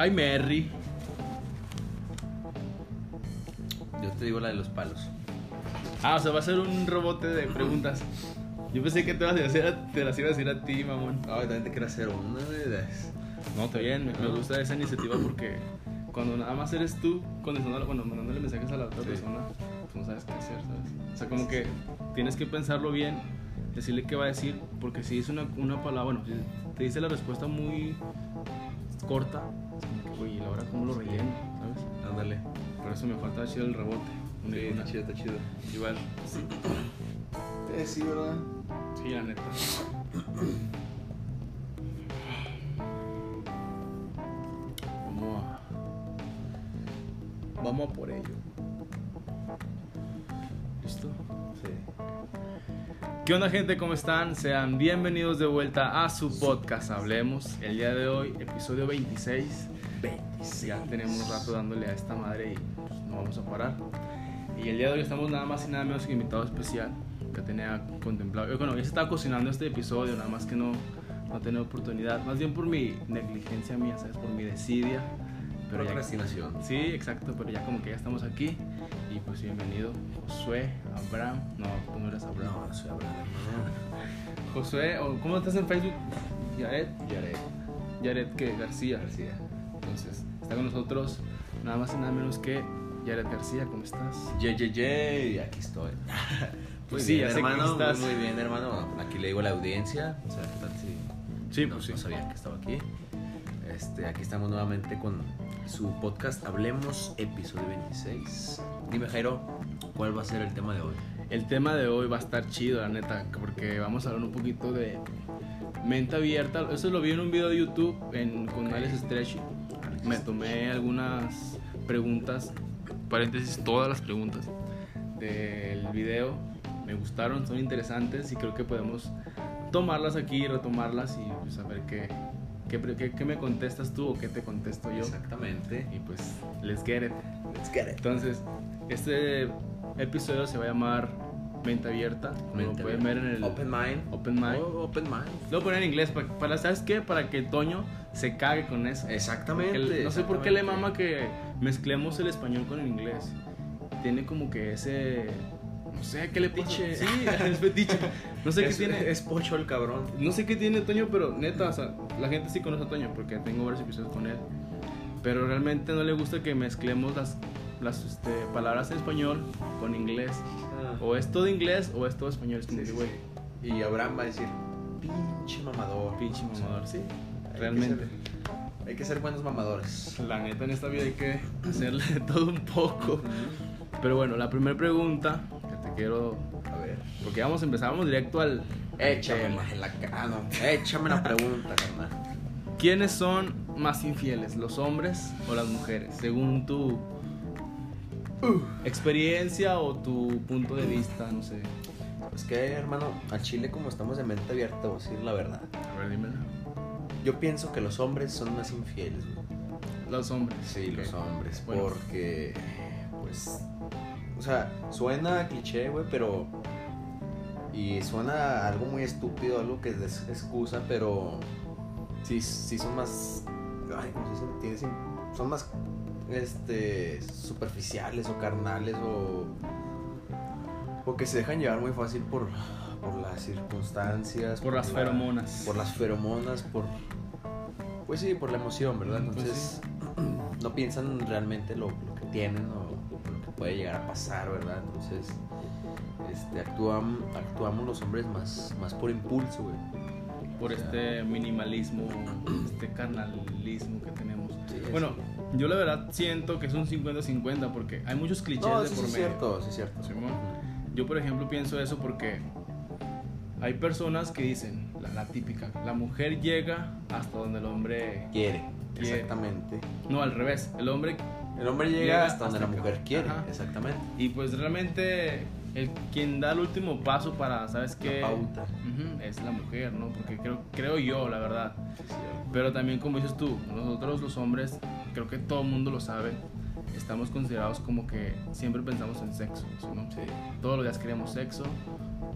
Ay, Merry. Yo te digo la de los palos. Ah, o sea, va a ser un rebote de preguntas. Yo pensé que te, vas a decir, te las iba a decir a ti, mamón. Ay, también te quiero hacer una de esas. No, está bien, me, me gusta esa iniciativa porque cuando nada más eres tú contestando, bueno, mandándole mensajes a la otra Sí. persona, pues no sabes qué hacer, ¿sabes? O sea, como que tienes que pensarlo bien, decirle qué va a decir, porque si es una, una palabra, bueno, si te dice la respuesta muy corta, oye, ¿y ahora cómo lo relleno? ¿Sabes? Ándale. Por eso me falta chido el rebote. Una Sí, una. está chido, está chido. Igual, sí, Eh, sí, ¿verdad? sí, la neta. Vamos a. Vamos a por ello. ¿Listo? Sí. ¿Qué onda gente? ¿Cómo están? Sean bienvenidos de vuelta a su podcast Hablemos. El día de hoy, episodio 26. Ya tenemos un rato dándole a esta madre y pues, no vamos a parar. Y el día de hoy estamos nada más y nada menos que invitado especial que tenía contemplado. Bueno, ya se estaba cocinando este episodio, nada más que no, no tenía oportunidad. Más bien por mi negligencia mía, ¿sabes? Por mi desidia. Pero ya, Procrastinación. Sí, exacto, pero ya como que ya estamos aquí. Y pues bienvenido, Josué, Abraham. No, tú no eres Abraham. No, soy Abraham. Josué, ¿cómo estás en Facebook? Yaret. Yaret Yaret que García. García. Entonces, está con nosotros nada más y nada menos que Yaret García. ¿Cómo estás? Ye, ye, ye, aquí estoy. Pues Muy sí, bien, ya sé que hermano. estás. Muy bien, hermano. Aquí le digo a la audiencia. O sea, ¿qué tal si Sí, no, pues sí. no sabía que estaba aquí. Este, aquí estamos nuevamente con su podcast Hablemos, episodio 26. Dime, Jairo, ¿cuál va a ser el tema de hoy? El tema de hoy va a estar chido, la neta, porque vamos a hablar un poquito de mente abierta. Eso lo vi en un video de YouTube en, con Ok. Alex Stretchy. Me tomé algunas preguntas, paréntesis, todas las preguntas del video. Me gustaron, son interesantes y creo que podemos tomarlas aquí, retomarlas y pues, a ver qué, qué, qué- qué me contestas tú o qué te contesto yo. Exactamente. Y pues, let's get it. Let's get it. Entonces, este episodio se va a llamar Mente Abierta. Como lo Mente pueden ver en el Open mind. Open Mind. Oh, open mind. Lo voy a poner en inglés para, para- ¿sabes qué? Para que Toño se cague con eso. Exactamente. El- no sé por qué le mama que mezclemos el español con el inglés. Tiene como que ese. No sé qué le. Fetiche. Sí, es fetiche. No sé qué tiene. Es pocho el cabrón. No sé qué tiene Toño, pero neta, o sea, la gente sí conoce a Toño porque tengo varios episodios con él. Pero realmente no le gusta que mezclemos las, las este, palabras en español con inglés. O es todo inglés o es todo español. Es como Sí, que, güey, sí. Y Abraham va a decir, pinche mamador. pinche mamador. Sí, que realmente. ser- hay que ser buenos mamadores. La neta, en esta vida hay que hacerle de todo un poco. Pero bueno, la primera pregunta que te quiero. A ver. Porque vamos a empezar, vamos directo al. Échame la, la cara, no. Échame la pregunta, carnal. ¿Quiénes son más infieles, los hombres o las mujeres? Según tu experiencia o tu punto de vista, no sé. Es que, hermano, a Chile, como estamos de mente abierta, voy a decir la verdad. A ver, dímelo. Yo pienso que los hombres son más infieles, güey. Los hombres. Sí, los hombres. Bueno. Porque, pues, o sea, suena cliché, güey, pero... Y suena algo muy estúpido, algo que es excusa, pero sí, sí son más... Ay, ¿cómo se dice? Tienen- Son más, este, superficiales o carnales o... O que se dejan llevar muy fácil por, por las circunstancias. Por las la- feromonas. Por las feromonas, por... Pues sí, por la emoción, ¿verdad? Pues Entonces no piensan realmente lo, lo que tienen o lo que puede llegar a pasar, ¿verdad? Entonces este, actuam- actuamos los hombres más, más por impulso, güey. Por O sea, este minimalismo, este carnalismo que tenemos. Sí, Bueno, yo la verdad siento que es un 50-50 porque hay muchos clichés no, de por sí es medio. cierto, sí es cierto. Yo, por ejemplo, pienso eso porque hay personas que dicen, la, la típica, la mujer llega hasta donde el hombre... Quiere, Quiere. exactamente. No, al revés, el hombre... El hombre llega, Llega hasta donde la mujer quiere, Ajá. exactamente. Y pues realmente el quien da el último paso para, ¿sabes qué? La pauta. Ujú, es la mujer, ¿no? Porque creo, creo yo, la verdad. Pero también, como dices tú, nosotros los hombres, creo que todo el mundo lo sabe, estamos considerados como que siempre pensamos en sexo, ¿no? Sí. Todos los días queremos sexo,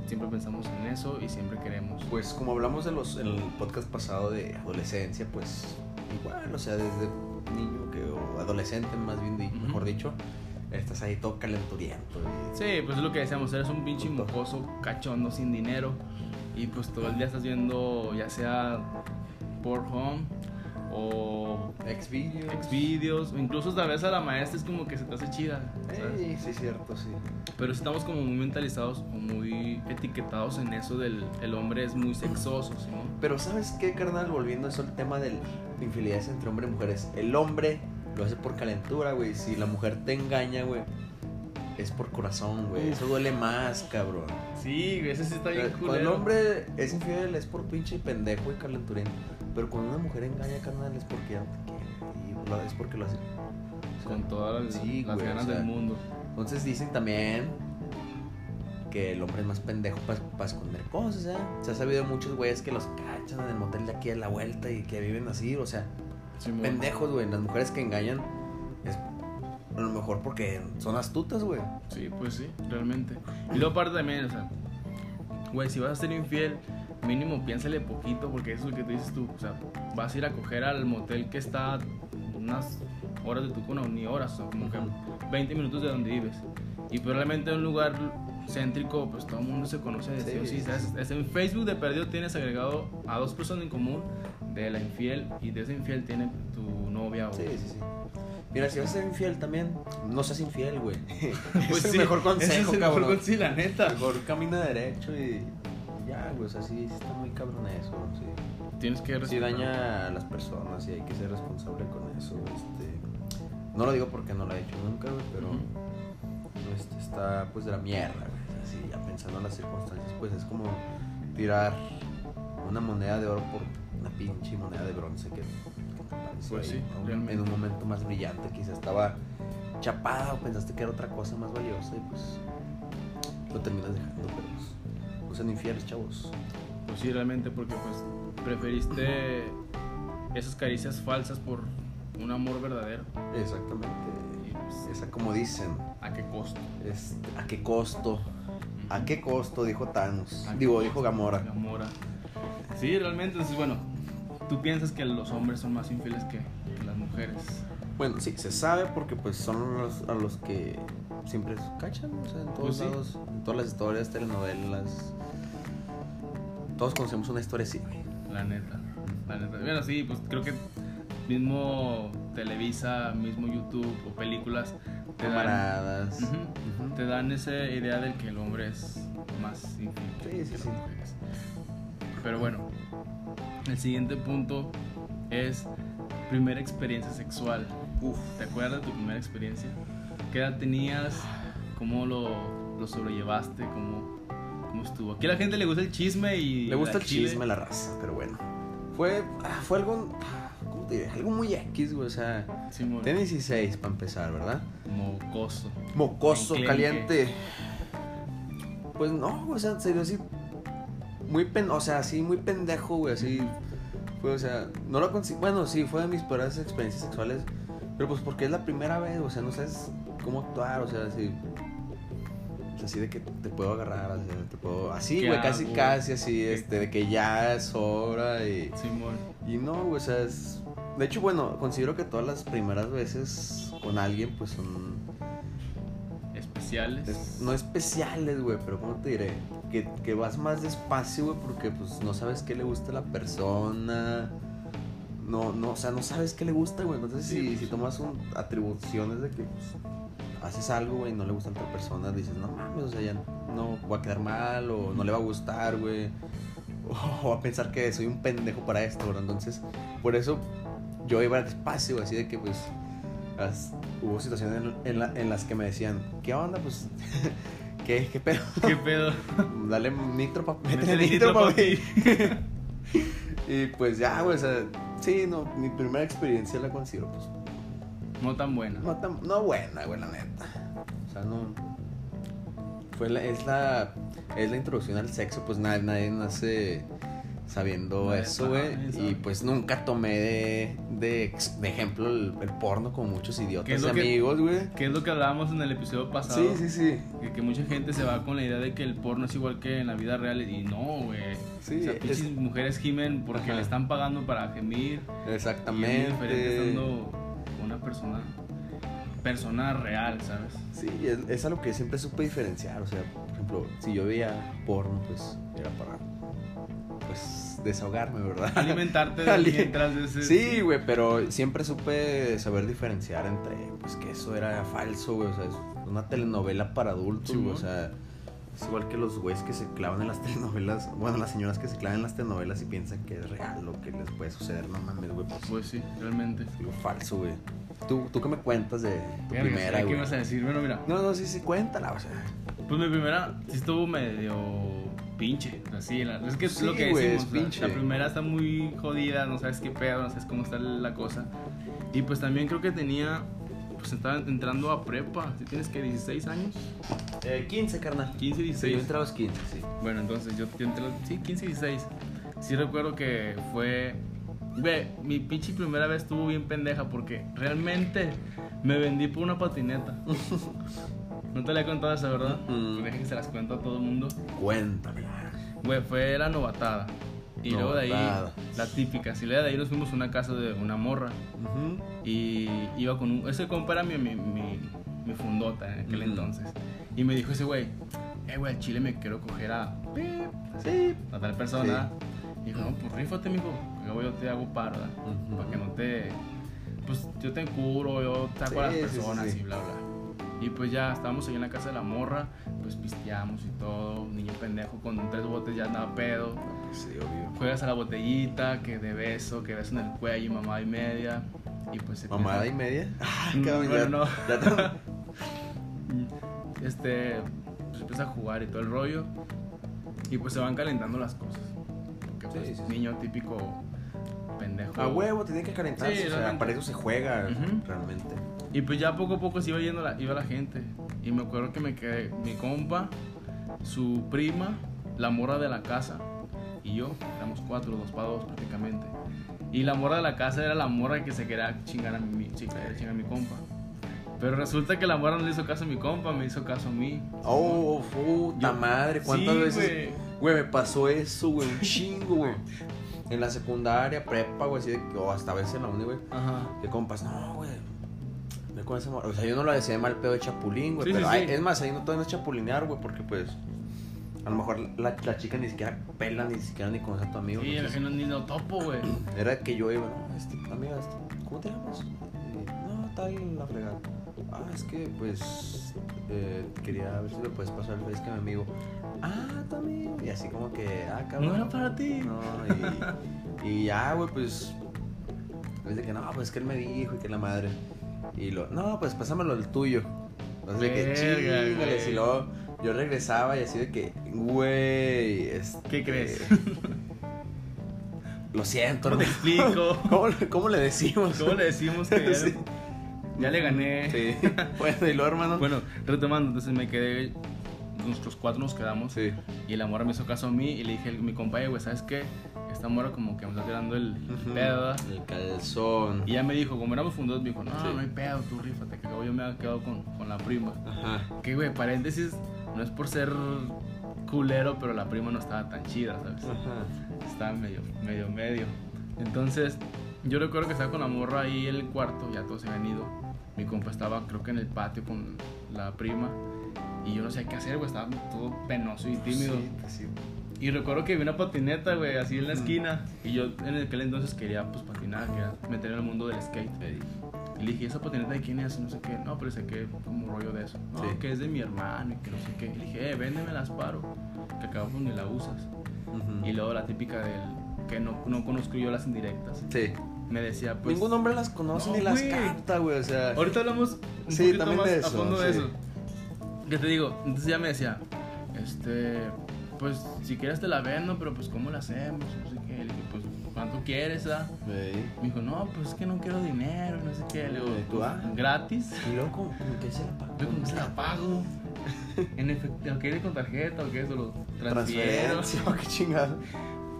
siempre pensamos en eso y siempre queremos. Pues como hablamos de los, en el podcast pasado de adolescencia, pues igual, o sea, desde niño que, o adolescente, más bien, di- Ujú. mejor dicho, estás ahí todo calenturiento. y- Sí, pues es lo que decíamos, eres un pinche mocoso cachondo sin dinero y pues todo el día estás viendo ya sea Pornhub o Xvideos. Xvideos o incluso tal vez a la maestra es como que se te hace chida. Ey, sí, cierto, sí. Pero estamos como muy mentalizados o muy etiquetados en eso del el hombre es muy sexoso, ¿sí? Pero ¿sabes qué, carnal? Volviendo a eso, el tema de infidelidades entre hombre y mujeres. El hombre lo hace por calentura, güey. Si la mujer te engaña, güey, es por corazón, güey. Eso duele más, cabrón. Sí, güey, ese sí está bien Cuando el hombre es infiel es por pinche pendejo y calenturiento. Pero cuando una mujer engaña, carnal, es porque ya no te quiere. Y es porque lo hace. o sea, con todas las, sí, las güey, ganas o sea, del mundo. Entonces dicen también que el hombre es más pendejo para esconder cosas, ¿eh? Se ha sabido muchos güeyes que los cachan en el motel de aquí a la vuelta y que viven así, o sea, Pendejos, güey. Las mujeres que engañan es a lo mejor porque son astutas, güey. Sí, pues sí, realmente. Y luego aparte también, o sea, güey, si vas a ser infiel, mínimo piénsale poquito porque eso es lo que te dices tú. O sea, vas a ir a coger al motel que está unas horas de tu cuna, ni horas, o sea, como que 20 minutos de donde vives. Y probablemente en un lugar céntrico, pues todo el mundo se conoce de sí, o sí, Sí, ¿sabes? Es en Facebook de perdido tienes agregado a dos personas en común de la infiel y de esa infiel tiene tu novia o... Sí, sí, sí. Mira, si vas a ser infiel también, no seas infiel, güey. Pues es sí, el mejor ese consejo, es el cabrón. mejor consejo, la neta. Mejor camina derecho y ya, güey. O sea, sí, sí está muy cabrón eso, sí. Tienes que Sí daña a las personas y hay que ser responsable con eso. Este, no lo digo porque no lo he hecho nunca, güey, pero Ujú. Este, está pues de la mierda, güey. Así, ya pensando en las circunstancias, pues es como tirar una moneda de oro por una pinche moneda de bronce que, Pues sí, realmente. en un momento más brillante, quizás estaba chapada o pensaste que era otra cosa más valiosa y pues lo terminas dejando, pero pues no sean infieles, chavos. Pues sí, realmente, porque pues preferiste esas caricias falsas por un amor verdadero. Exactamente. Esa como dicen, ¿a qué costo? es ¿a qué costo? ¿A qué costo? Dijo Thanos. ¿A qué Digo, costo? dijo Gamora. Gamora. Sí, realmente, entonces, bueno, tú piensas que los hombres son más infieles que, que las mujeres. Bueno, sí, se sabe porque pues son los, a los que siempre cachan, o sea, en todos Pues sí. lados, en todas las historias, telenovelas. Todos conocemos una historia así. La neta. La neta. Bueno, sí, pues creo que mismo Televisa, mismo YouTube o películas te dan, Camaradas. Ujú. Ujú. te dan esa idea del que el hombre es más que, Sí, sí, sí. Pero bueno, el siguiente punto es primera experiencia sexual. Uf. ¿Te acuerdas de tu primera experiencia? ¿Qué edad tenías? ¿Cómo lo, lo sobrellevaste? ¿Cómo, ¿Cómo estuvo? Aquí a la gente le gusta el chisme y... Le gusta el chile. chisme, la raza, pero bueno. Fue, ah, fue algo, ¿cómo te diré? Algo muy X, güey, o sea, Simón. tenía 16 para empezar, ¿verdad? Mocoso. Mocoso, Enclenque. caliente. Pues no, o sea, se dio así. Muy pen, o sea, así muy pendejo, güey, así. Fue, o sea, no lo consigo. Bueno, sí, fue de mis peores experiencias sexuales. Pero pues porque es la primera vez, o sea, no sabes cómo actuar, o sea, así. Así de que te puedo agarrar, así, te puedo. Así, ¿Qué güey, casi, casi, así, ¿Qué? este, de que ya es hora y. Simón. Y no, güey, o sea, es... De hecho, bueno, considero que todas las primeras veces con alguien, pues son... Especiales. es- no especiales, güey, pero ¿cómo te diré? Que, que vas más despacio, güey, porque pues no sabes qué le gusta a la persona. No, no, o sea, no sabes qué le gusta, güey. Entonces, Sí, si, pues. si tomas un, atribuciones de que pues, haces algo, güey, y no le gusta a otra persona, dices, no mames, o sea, ya no voy a quedar mal, o no le va a gustar, güey. O va a pensar que soy un pendejo para esto, ¿verdad? Entonces, por eso yo iba despacio, así de que pues las- hubo situaciones en, en la- en las que me decían, ¿qué onda? Pues, ¿qué, qué pedo? ¿Qué pedo? Dale nitro, pa, métele Métele nitro, nitro, papi. y pues ya, güey, o sea, sí, no, mi primera experiencia la considero, pues, No tan buena. no, tan, no buena, güey, la neta. O sea, no. Fue la, es la. Es la introducción al sexo, pues nadie, nadie nace sabiendo eso, güey. Y pues nunca tomé de, de, ejemplo el, el porno con muchos ¿Qué idiotas que- amigos, güey. ¿Qué es lo que hablábamos en el episodio pasado? Sí, sí, sí. Que, que mucha gente se va con la idea de que el porno es igual que en la vida real y no, güey. Sí, o sea, es- mujeres gimen porque Ajá. le están pagando para gemir. Y es diferente Exactamente. estando una persona, persona real, ¿sabes? Sí, es, es algo que siempre supe diferenciar. O sea, por ejemplo, si yo veía porno, pues era para pues desahogarme, ¿verdad? Alimentarte Ali- mientras ese... Sí, güey, pero siempre supe saber diferenciar entre, pues que eso era falso, güey, o sea, es una telenovela para adultos, güey, o sea, es igual que los güeyes que se clavan en las telenovelas, bueno, las señoras que se clavan en las telenovelas y piensan que es real lo que les puede suceder, no mames, güey, pues Pues sí, realmente. algo falso, güey. ¿Tú, ¿Tú qué me cuentas de tu Verga, primera, ¿qué ibas a decir? Bueno, mira, No, no, sí, sí, cuéntala, o sea. pues mi primera sí estuvo medio pinche, así, la- es que es Sí, lo que decimos, es la- pinche. la primera está muy jodida, no sabes qué pedo, no sabes cómo está la cosa. Y pues también creo que tenía, pues estaba entrando a prepa, si tienes que 16 años, Eh, 15, carnal. 15, Sí, 16. yo entré a los 15, sí. Bueno, entonces yo, yo entré, sí, 15 y 16. Sí recuerdo que fue... Ve, mi pinche primera vez estuvo bien pendeja porque realmente me vendí por una patineta. No te la he contado esa, ¿verdad? Mm. Pues deja que se las cuento a todo el mundo. Cuéntamela. Güey, fue la novatada. Y luego de ahí, la típica. Si luego de ahí nos fuimos a una casa de una morra. Y iba con un. Ese compa era mi, mi, mi, mi fundota en aquel entonces. Y me dijo ese güey, eh, güey, al chile me quiero coger a. Sí. a tal persona. Y dijo, no, pues rífate, mijo. Luego yo te hago paro. Ujú. Para que no te. Pues yo te curo, yo saco a las Sí, personas sí. y bla, bla. Y pues ya estábamos ahí en la casa de la morra, pues pisteamos y todo. Niño pendejo con tres botes ya andaba pedo. Sí, obvio. Juegas a la botellita, que de beso, que beso en el cuello mamá y media. Y pues se ¿Mamada y media? Ah, cabrón, bueno, ya- no. Este, pues empieza a jugar y todo el rollo. Y pues se van calentando las cosas. Porque pues Sí, sí, niño típico pendejo. A huevo, tiene que calentarse. Sí, o sea, realmente. para eso se juega, realmente. Y pues ya poco a poco se iba yendo la, iba la gente. Y me acuerdo que me quedé, mi compa, su prima, la morra de la casa y yo, éramos cuatro, dos para dos prácticamente. Y la morra de la casa era la morra que se quería chingar a mi, chingar a mi compa. Pero resulta que la morra no le hizo caso a mi compa, me hizo caso a mí. Oh, puta Yo- madre, ¿cuántas Sí, veces? güey. Me pasó eso, güey, un chingo, güey. En la secundaria, prepa, güey, así de que, o hasta a veces en la uni, güey. Ajá. Que compas, no, güey. Ve con morra. O sea, yo no lo decía de mal pedo de chapulín, güey. Sí, pero sí, ay, sí. es más, ahí no todo no es chapulinear, güey, porque pues. A lo mejor la, la chica ni siquiera pela, ni siquiera ni conoce a tu amigo. Sí, no, ni lo topo, güey. Era que yo iba, no, este, amiga, este, ¿cómo te llamas? No, tal, la fregada. Ah, es que, pues, eh, quería ver si me puedes pasar el face que mi amigo. Ah, amigo. Y así como que, ah, cabrón. No era para ti. No, y, y ya, güey, pues. Es de que no, pues que él me dijo y que la madre. Y lo, no, pues pásamelo el tuyo. Entonces, de que chingales. Y luego yo regresaba y así de que, güey. este, ¿Qué crees? Lo siento, ¿Cómo te explico? ¿Cómo, le- cómo le decimos? ¿Cómo le decimos que ya, Sí. ya le gané? Sí. Bueno, y luego, hermano. Bueno, retomando, entonces me quedé, nosotros cuatro nos quedamos Sí. y la morra me hizo caso a mí y le dije a mi compañero, güey, ¿sabes qué? Esta morra como que me está tirando el, el pedo. El calzón. Y ella me dijo, como éramos fundados, me dijo, no, Sí. no hay pedo, tú rífate, que luego yo me había quedado con, con la prima. Ajá. Que, güey, paréntesis, no es por ser culero, pero la prima no estaba tan chida, ¿sabes? Ajá. Estaba medio, medio, medio. Entonces, yo recuerdo que estaba con la morra ahí en el cuarto, ya todos se habían ido. Mi compa estaba, creo que en el patio con la prima. Y yo no sé qué hacer, güey, estaba todo penoso y tímido. Sí, pues sí. Y recuerdo que vi una patineta, güey, así en la esquina. Y yo en aquel entonces quería, pues, patinar, quería meterme en el mundo del skate. Y le dije, ¿esa patineta de quién es? Y no sé qué. No, pero sé que como rollo de eso. No, Sí. que es de mi hermano y que no sé qué. Y le dije, eh, véndeme las paro. Que acabo pues ni la usas. Y luego la típica del que no, no conozco yo las indirectas. Sí. Me decía, pues. Ningún hombre las conoce No, ni las capta, güey. O sea. Ahorita hablamos un Sí, poquito más de a eso, fondo de eso. ¿Qué te digo? Entonces ya me decía, este, pues si quieres te la vendo, pero pues ¿cómo la hacemos? No sé qué. Le dije, pues ¿cuánto quieres? ah? Ey. Me dijo, no, pues es que no quiero dinero, no sé qué. Le digo, ¿tú, pues, ah? gratis. Y luego, ¿cómo, cómo que se la pagó? Yo como se la pago. En efectivo, ¿qué con tarjeta o qué? Eso lo transfiero. Transferencia, qué chingado.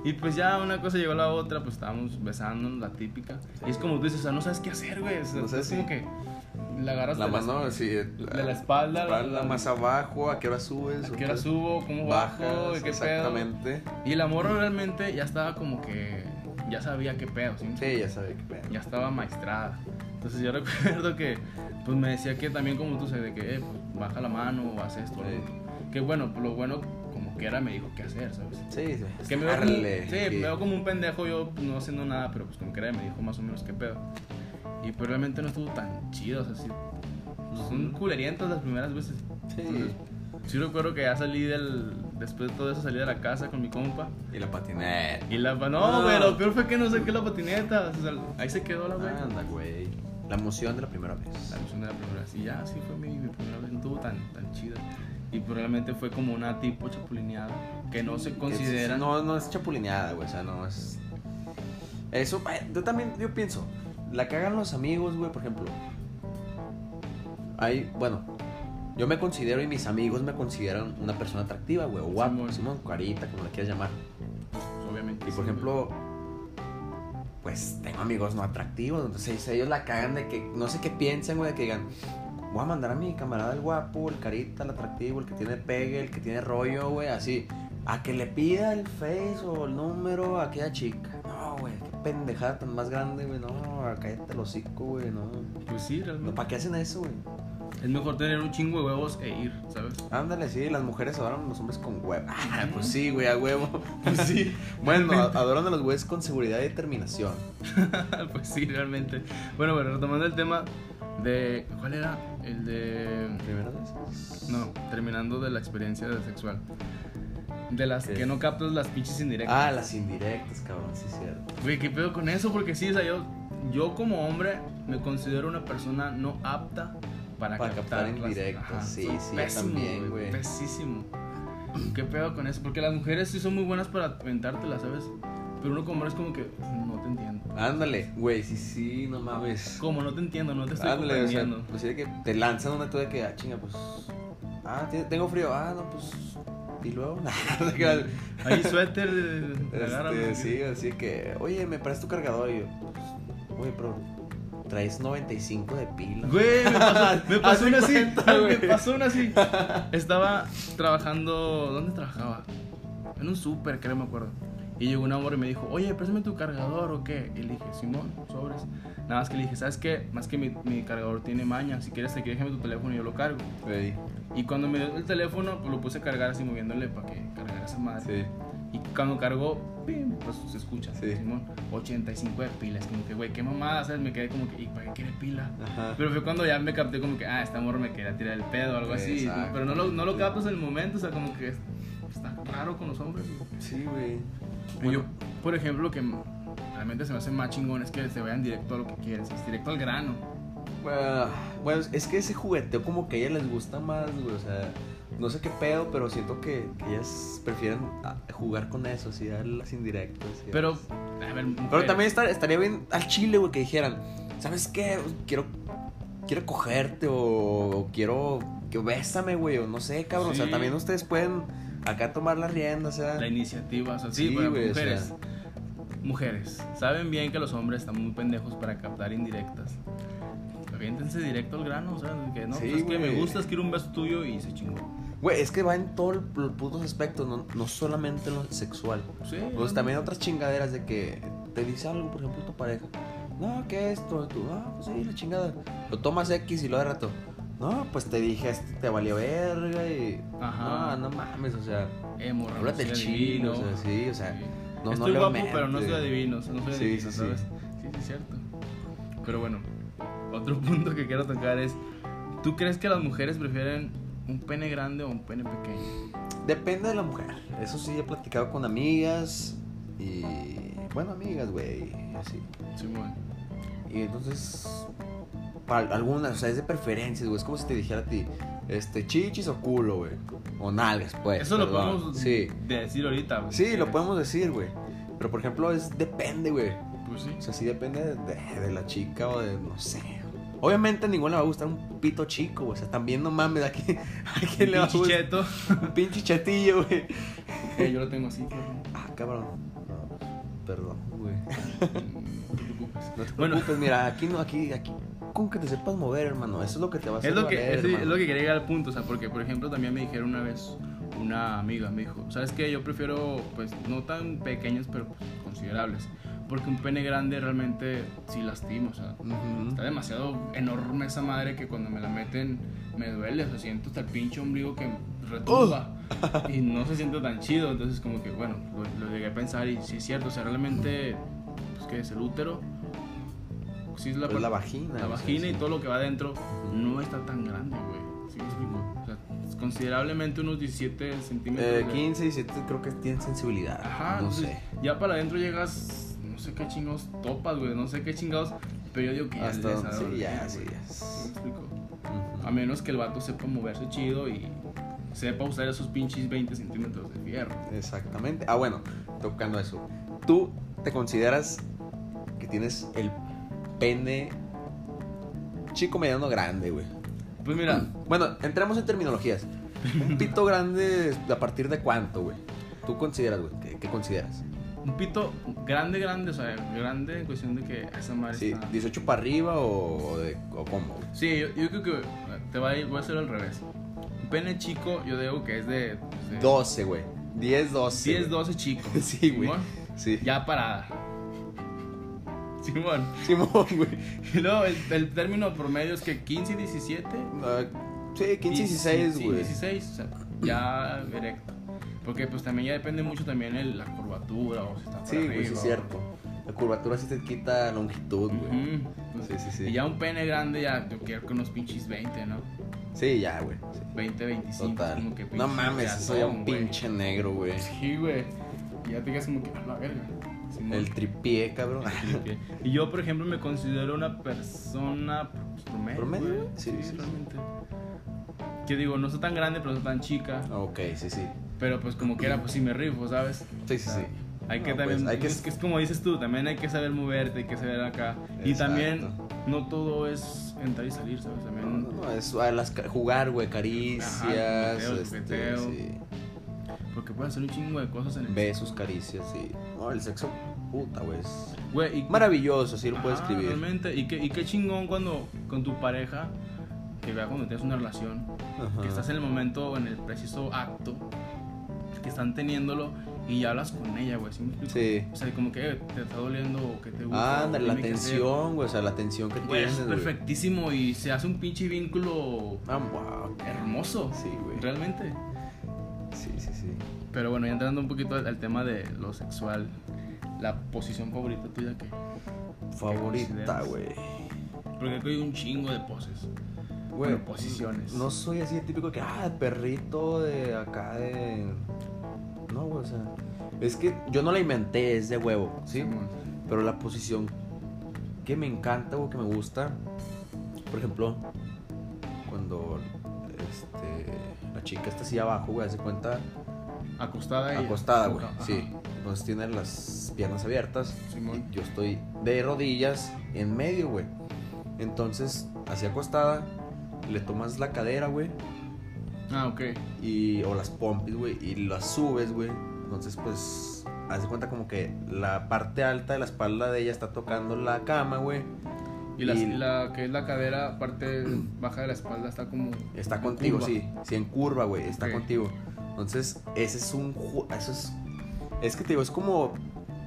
Y pues ya una cosa llegó a la otra, pues estábamos besándonos, la típica. Y es como tú dices, o sea, no sabes qué hacer, güey. O sea, No sabes es como si- que la agarras La de mano, la, así. de la espalda, la- espalda más abajo, ¿a qué hora subes? ¿A ¿O qué hora subo? ¿Cómo bajo? Bajas, ¿De qué exactamente. pedo? Y la morra realmente ya estaba como que. Ya sabía qué pedo, ¿sí? Sí, ya sabía qué pedo. Ya estaba maestrada. Entonces yo recuerdo que pues me decía que también como tú, sabes, de que eh, pues, baja la mano o haz esto. Sí. Que bueno, lo bueno como que era me dijo qué hacer, ¿sabes? Sí, sí. Que me veo, como, sí, me veo como un pendejo yo pues, no haciendo nada, pero pues como que era me dijo más o menos qué pedo. Y pues realmente no estuvo tan chido, o sea, sí, pues, son culerientas las primeras veces. Sí. Entonces, sí recuerdo que ya salí del, después de todo eso salí de la casa con mi compa. Y la patineta. Y la, no, Ah. güey, lo peor fue que no saqué la patineta, o sea, ahí se quedó la güey. Anda, güey. La emoción de la primera vez. La emoción de la primera vez. Y ya, sí fue mi, mi primera vez, no estuvo tan, tan chida. Y probablemente fue como una tipo chapulineada, que no se considera. No, no es chapulineada, güey. O sea, no es. Eso, yo también, yo pienso. La cagan los amigos, güey, por ejemplo. Hay, bueno, yo me considero y mis amigos me consideran una persona atractiva, güey, o guapo, Simón. Carita, como la quieras llamar. Obviamente. Y por sí, ejemplo, pues tengo amigos no atractivos, entonces ellos la cagan de que no sé qué piensan, güey, de que digan, voy a mandar a mi camarada el guapo, el carita, el atractivo, el que tiene pegue, el que tiene rollo, güey, así, a que le pida el face o el número a aquella chica. Pendejada tan más grande, güey, no, cállate el hocico, güey, no. Pues sí, no realmente. ¿Para qué hacen eso, güey? Es mejor tener un chingo de huevos e ir, ¿sabes? Ándale, sí, las mujeres adoran a los hombres con huevo. Ah, pues sí, güey, a huevo. Pues sí. Bueno, adoran a los güeyes con seguridad y determinación. pues sí, realmente. Bueno, bueno, retomando el tema de. ¿Cuál era? El de. ¿Primera vez? No, terminando de la experiencia sexual. De las que no captas las pinches indirectas. Ah, las indirectas, cabrón, sí es cierto. Güey, ¿qué pedo con eso? Porque sí, o sea, yo, yo como hombre me considero una persona no apta para, Para captar indirectas, sí, sí, pésimo, también, güey. Pesísimo. ¿Qué pedo con eso? Porque las mujeres sí son muy buenas para aventártelas, ¿sabes? Pero uno como hombre es como que no te entiendo. Ándale, güey, sí, sí, no mames. ¿Cómo? No te entiendo, no te estoy Ándale, o sea, comprendiendo. pues sí, de que te lanzan una de que, ah, chinga, pues. Ah, tengo frío, ah, no, pues. Y luego, Ahí suéter, eh, este, sí, así que, oye, me prestas tu cargador y yo, pues, oye, pero traes 95 de pila. Güey, me pasó, me pasó una así. me pasó una así. Estaba trabajando. ¿Dónde trabajaba? En un súper, creo, me acuerdo. Y llegó un amor y me dijo, oye, préstame tu cargador o qué. Y le dije, Simón, sobres. Nada más que le dije, ¿sabes qué? Más que mi, mi cargador tiene maña. Si quieres, aquí déjame tu teléfono y yo lo cargo. Y cuando me dio el teléfono, pues lo puse a cargar así moviéndole para que cargara esa madre. sí. Y cuando cargó, pim, pues se escucha. Sí. Simón, 85 de pilas. Como que, güey, qué mamada, ¿sabes? Me quedé como que, ¿y para qué quiere pila? Ajá. Pero fue cuando ya me capté como que, ah, este amor me quería tirar el pedo o algo así. Exacto. Pero no lo, no lo captas en el momento, o sea, como que está raro con los hombres. güey. Sí, güey. Y yo, por ejemplo, lo que realmente se me hace más chingón es que se vayan directo a lo que quieres, es directo al grano. Bueno, bueno, es que ese jugueteo como que a ellas les gusta más, güey, o sea, no sé qué pedo, pero siento que, que ellas prefieren ah, jugar con eso, así, dar las indirectas. Pero, a ver, pero también estar- estaría bien al chile, güey, que dijeran, ¿sabes qué? Quiero, quiero cogerte o, o quiero que bésame, güey, o no sé, cabrón, o sea, Sí. también ustedes pueden acá tomar las riendas, o sea, La iniciativa, o sea, sí, Sí, güey, o mujeres. sea. Mujeres, saben bien que los hombres están muy pendejos para captar indirectas. Aviéntense directo al grano, o sea, que no, Sí, pues es que me güey. gustas, quiero un beso tuyo y se chingó. güey, es que va en todos los putos aspectos, no, no solamente en lo sexual. Sí, Pues no, también otras chingaderas de que te dice algo, por ejemplo, tu pareja. No, ¿qué es esto? Tú, ah, pues sí, la chingada. Lo tomas X y lo de rato. No, pues te dije, este te valió verga y. Ajá. No, no mames, o sea, Eh, morra, háblate no chino, adivino. o sea, sí, o sea, Sí. no, no Estoy le guapo, mente. pero no soy adivino, no soy Sí, adivino, sí, sí. Sí, sí, es cierto. Pero bueno, otro punto que quiero tocar es, ¿tú crees que las mujeres prefieren un pene grande o un pene pequeño? Depende de la mujer. Eso sí, he platicado con amigas y. Bueno, amigas, güey, así. Sí, bueno. Y entonces, para algunas, o sea, es de preferencias, güey. Es como si te dijera a ti, este, chichis o culo, güey. O nalgas, pues. Eso lo podemos Sí. decir ahorita, güey. Sí, lo podemos decir, güey. Pero por ejemplo, es depende, güey. Pues sí. O sea, sí depende de, de- de la chica o de, no sé. Obviamente a ninguna le va a gustar un pito chico, güey. O sea, también no mames, ¿a quién, a quién le va a Pinche gustar? cheto. Un pinche chatillo, güey. Eh, yo lo tengo así, cabrón. Ah, cabrón. No, perdón, güey. No te preocupes. No te Bueno. preocupes, mira, aquí no, aquí, aquí. Con que te sepas mover, hermano. Eso es lo que te va a hacer Es lo, que, valer, es, es lo que quería llegar al punto, o sea, porque por ejemplo también me dijeron una vez una amiga me dijo, ¿sabes qué? Yo prefiero, pues, no tan pequeños, pero pues, considerables. Porque un pene grande realmente sí lastima, o sea, Ujú. está demasiado enorme esa madre que cuando me la meten me duele, o sea, siento hasta el pinche ombligo que retumba y no se siente tan chido, entonces como que, bueno, lo, lo llegué a pensar y sí es cierto, o sea, realmente, pues, ¿qué es el útero? Sí es la, Pues la vagina. la sea, vagina y sí. todo lo que va adentro no está tan grande, güey. ¿Sí me explico? O sea, es considerablemente unos 17 centímetros. Eh, de- 15, 17 creo que tienen sensibilidad. Ajá, no entonces, sé. ya para adentro llegas, no sé qué chingados topas, güey, no sé qué chingados, pero yo digo que ya Hasta de sí, ya, sí, ya. ¿Sí me explico? A menos que el vato sepa moverse chido y sepa usar esos pinches 20 centímetros de fierro. Exactamente. Ah, bueno, tocando eso. ¿Tú te consideras que tienes el pene chico, mediano, grande, güey? Pues mira, Bueno, entramos en terminologías. Un pito grande, ¿a partir de cuánto, güey? ¿Tú consideras, güey? ¿Qué, qué consideras? un pito grande, grande, o sea, grande en cuestión de que esa madre Sí, está... 18 para arriba o, de, o cómo, güey? Sí, yo, yo creo que te va a ir, voy a hacer al revés. Un pene chico, yo digo que es de... pues, de 12, güey. 10, 12. 10, güey. 12 chico. Sí, güey. Sí. Ya parada. Simón. Simón, güey. Y luego el, el término promedio es que 15 y 17. Ah, sí, 15, 16, Sí, güey. 16, o sea, ya erecto. Porque pues también ya depende mucho también el- la curvatura o si está para Sí, arriba es o- cierto. La curvatura sí te quita longitud, güey. Ujú. Sí, sí, sí. Y ya un pene grande ya yo quiero que unos pinches 20, ¿no? Sí, ya, güey. sí. 20, 25. Total. Como que No mames, soy un güey. pinche negro, güey. Sí, güey. Y ya te quedas como que a la verga. Simón. El tripié, cabrón. Y yo, por ejemplo, me considero una persona pues, promedio. ¿Promedio, güey. Sí, sí, sí. realmente. Que digo, no soy tan grande, pero no soy tan chica. ok, sí, sí. Pero pues como quiera, pues sí me rifo, ¿sabes? Sí, sí, sí. Hay que No, también, pues, hay que- es, que es como dices tú, también hay que saber moverte, hay que saber acá. Y también no todo es entrar y salir, ¿sabes? No, También no, no, es a las ca- jugar, güey, caricias, Ajá, este, sí. Porque puedes hacer un chingo de cosas en el besos, caricias, sí. No, el sexo, puta, güey, es Güey, y maravilloso, así lo puedo Ajá, escribir. Realmente, y qué, y qué chingón cuando con tu pareja, que vea cuando tienes una relación, Ajá. que estás en el momento, en el preciso acto, que están teniéndolo y ya hablas con ella, güey. ¿sí? Sí. O sea, como que eh, te está doliendo o que te gusta. Ah, la tensión, güey, o sea, la tensión que Güey, es tienes, güey. perfectísimo y se hace un pinche vínculo Ah, wow. hermoso. Sí, güey. Realmente. Sí, sí, sí. Pero bueno, ya entrando un poquito al, al tema de lo sexual, la posición favorita tuya que. Favorita, güey. Porque aquí hay un chingo de poses. Güey, Bueno, posiciones. No soy así de típico que, ah, perrito de acá de. No, güey, o sea. Es que yo no la inventé, es de huevo, ¿sí? Simón. Pero la posición que me encanta o que me gusta, por ejemplo, cuando este, la chica está así abajo, güey, hace cuenta Acostada y. acostada, güey, sí. Entonces tiene las piernas abiertas. Simón. y yo estoy de rodillas en medio, güey. Entonces, así acostada, le tomas la cadera, güey, Ah, ok. y o las pompis, güey, y las subes, güey. Entonces, pues, hace cuenta como que la parte alta de la espalda de ella está tocando la cama, güey. Y, la, Y- y la que es la cadera, parte baja de la espalda, está como. Está contigo, curva. sí. Sí, en curva, güey. Está contigo. Entonces, ese es un. Eso es. Es que te digo, es como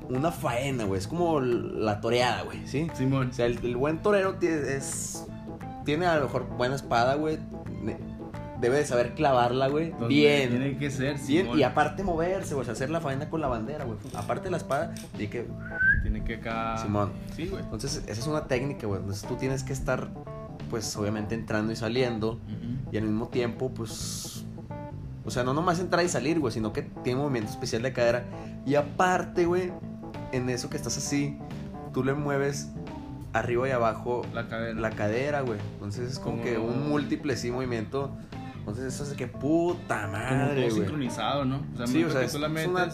una faena, güey. Es como la toreada, güey, ¿sí? Simón. O sea, el, el buen torero tiene, es, tiene a lo mejor buena espada, güey. Debe de saber clavarla, güey. Bien. Tiene que ser, Bien. Simón. Y aparte moverse, güey. o sea, hacer la faena con la bandera, güey. Aparte de la espada, tiene que. Tiene que acá. Simón. Sí, güey. Entonces, esa es una técnica, güey. Entonces, tú tienes que estar, pues, obviamente entrando y saliendo. Ujú. Y al mismo tiempo, pues. O sea, no nomás entrar y salir, güey, sino que tiene un movimiento especial de cadera. Y aparte, güey, en eso que estás así, tú le mueves arriba y abajo La cadera. la cadera, güey. Entonces es como Como- que un múltiple sí movimiento. Entonces eso hace que puta madre, todo güey. sincronizado, ¿no? O sea, Sí, o sea, es, una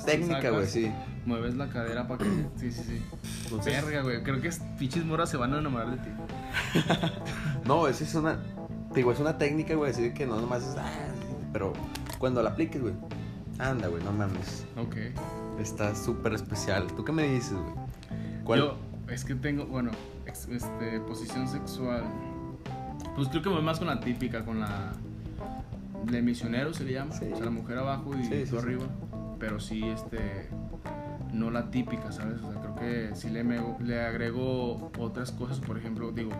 técnica, güey, sí. Mueves la cadera para que. Sí, sí, sí. Entonces, Verga, güey. Creo que es- pinches moras se van a enamorar de ti. no, eso es una. te Digo, es una técnica, güey, decir que no nomás es. ah, pero cuando la apliques, güey. Anda, güey, no mames. Ok. Está súper especial. ¿Tú qué me dices, güey? ¿Cuál? Yo, es que tengo, bueno, este, posición sexual. Pues creo que voy más con la típica, con la. De misionero se le llama, Sí. o sea, la mujer abajo y Sí, tú arriba, pero sí, este, no la típica, ¿sabes? O sea, creo que sí le, me- le agrego otras cosas, por ejemplo, digo,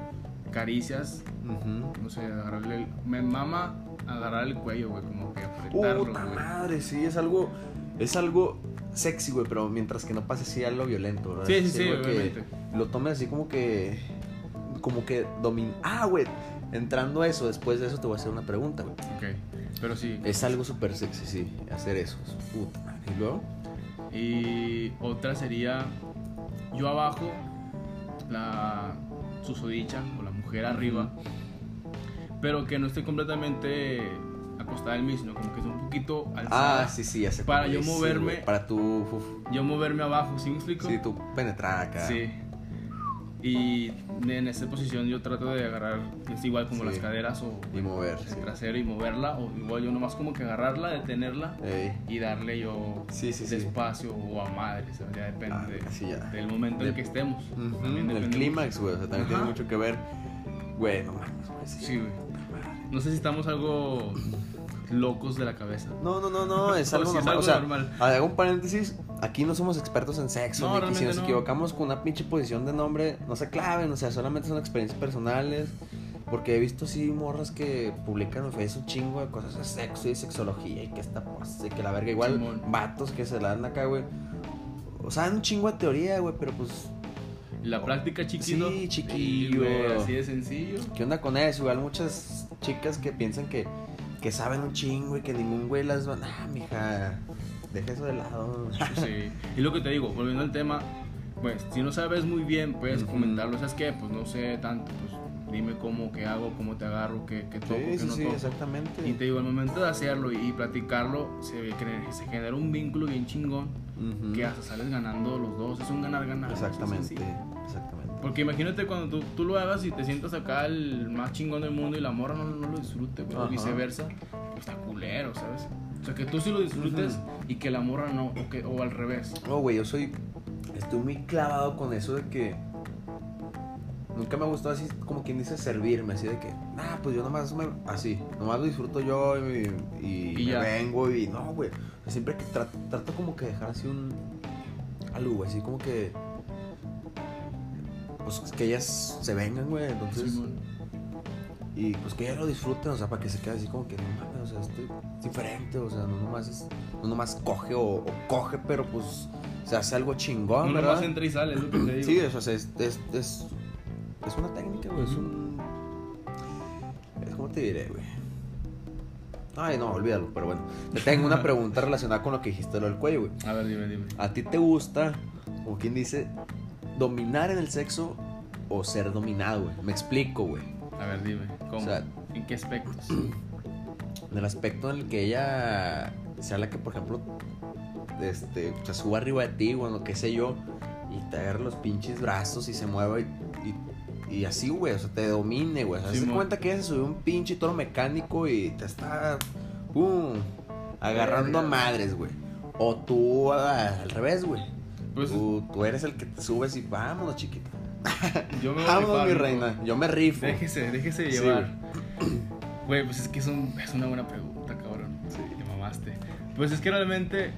caricias, no sé, agarrarle, el- me mama agarrar el cuello, güey, como que apretarlo, Puta güey. madre, sí, es algo. Es algo sexy, güey, pero mientras que no pase así algo violento, ¿verdad? Sí, sí, sí, obviamente. Lo tomes así como que. Como que domin. Ah, güey. Entrando a eso, después de eso te voy a hacer una pregunta, güey. Ok, pero sí. Es algo súper sexy, sí, hacer eso. Puta madre. ¿Y luego? Y otra sería yo abajo, la susodicha o la mujer arriba, pero que no esté completamente acostada en mí, sino como que esté un poquito alzada. Ah, sí, sí, ya sé Para yo moverme- Para tu. uf, Yo moverme abajo, ¿sí me explico? sí, tu penetrar acá. Sí. Y en esa posición yo trato de agarrar, es igual como Sí. las caderas o Y mover, el sí. trasero y moverla, o igual yo nomás como que agarrarla, detenerla Ey. y darle yo Sí, despacio o a madre, ¿sabes? ya depende Ah, ya. del momento en De- que estemos. Ujú, También El depende clímax, güey. O sea, también tiene mucho que ver. Güey, no mames. Sí, güey. No sé si estamos algo locos de la cabeza. No, no, no, no, es algo si es normal. algo o sea, normal. hago un paréntesis. Aquí no somos expertos en sexo. No, ni que si nos no. equivocamos con una pinche posición de nombre, no se claven. O sea, solamente son experiencias personales. Porque he visto sí morras que publican en Facebook un chingo de cosas de sexo y sexología y que esta pose, que la verga. Igual Simón. vatos que se la dan acá, güey. O sea, un chingo de teoría, güey, pero pues, La práctica chiquito. Sí, chiquillo. güey, así de sencillo. ¿qué onda con eso? Igual muchas chicas que piensan que, que saben un chingo y que ningún güey las va. Ah, mija, deja eso de lado. Sí. Y lo que te digo, volviendo al tema, pues si no sabes muy bien, puedes Ujú. comentarlo. ¿Sabes qué? Pues no sé tanto, pues dime cómo, qué hago, cómo te agarro, qué, qué toco, Sí, qué sí, no sí, toco. exactamente. Y te digo, al momento de hacerlo y, platicarlo, se, se genera un vínculo bien chingón Ujú. que hasta sales ganando los dos. Es un ganar-ganar. Exactamente. Exactamente. Porque imagínate cuando tú, tú lo hagas y te sientas acá el más chingón del mundo y la morra no, no lo disfrute, güey, o Ajá. viceversa, pues está culero, ¿sabes? O sea, que tú sí lo disfrutes y que la morra no, o, que, o al revés. No, güey, yo soy. Estoy muy clavado con eso de que. Nunca me ha gustado así, como quien dice, servirme, así de que, ah, pues yo nomás me. Así, nomás lo disfruto yo y, y, Y me vengo y. No, güey. o sea, siempre que trato, trato como que dejar así un. Algo, güey, así como que. Pues que ellas se vengan, güey, entonces. Y pues que ellas lo disfruten, o sea, para que se quede así como que no mames, o sea, estoy diferente, o sea, no nomás es, no nomás coge o, o coge, pero pues se hace algo chingón, No ¿verdad? nomás entra y sale, es lo que te digo. Sí, o sea, es, es, es, es una técnica, güey, es un... Es, ¿Cómo te diré, güey? Ay, no, olvídalo, pero bueno. Te tengo una pregunta relacionada con lo que dijiste lo del cuello, güey. A ver, dime, dime. ¿A ti te gusta, como quien dice, dominar en el sexo o ser dominado, güey? Me explico, güey. A ver, dime. ¿Cómo? O sea, ¿En qué aspectos? En el aspecto en el que ella sea la que, por ejemplo, este, se suba arriba de ti, o en lo que sé yo, y te agarre los pinches brazos y se mueva y, y, y así, güey, o sea, te domine, güey. O sea, Sí, se cuenta que ella se subió un pinche toro mecánico y te está, pum, agarrando a madres, güey. O tú ah, al revés, güey. Pues Tú, tú eres el que te subes y vámonos, chiquita. yo me Vámonos, rifar, mi reina. Yo me rifo. Déjese, déjese Sí, llevar. Güey, pues es que es, un- es una buena pregunta, cabrón. Sí. Te mamaste. Pues es que realmente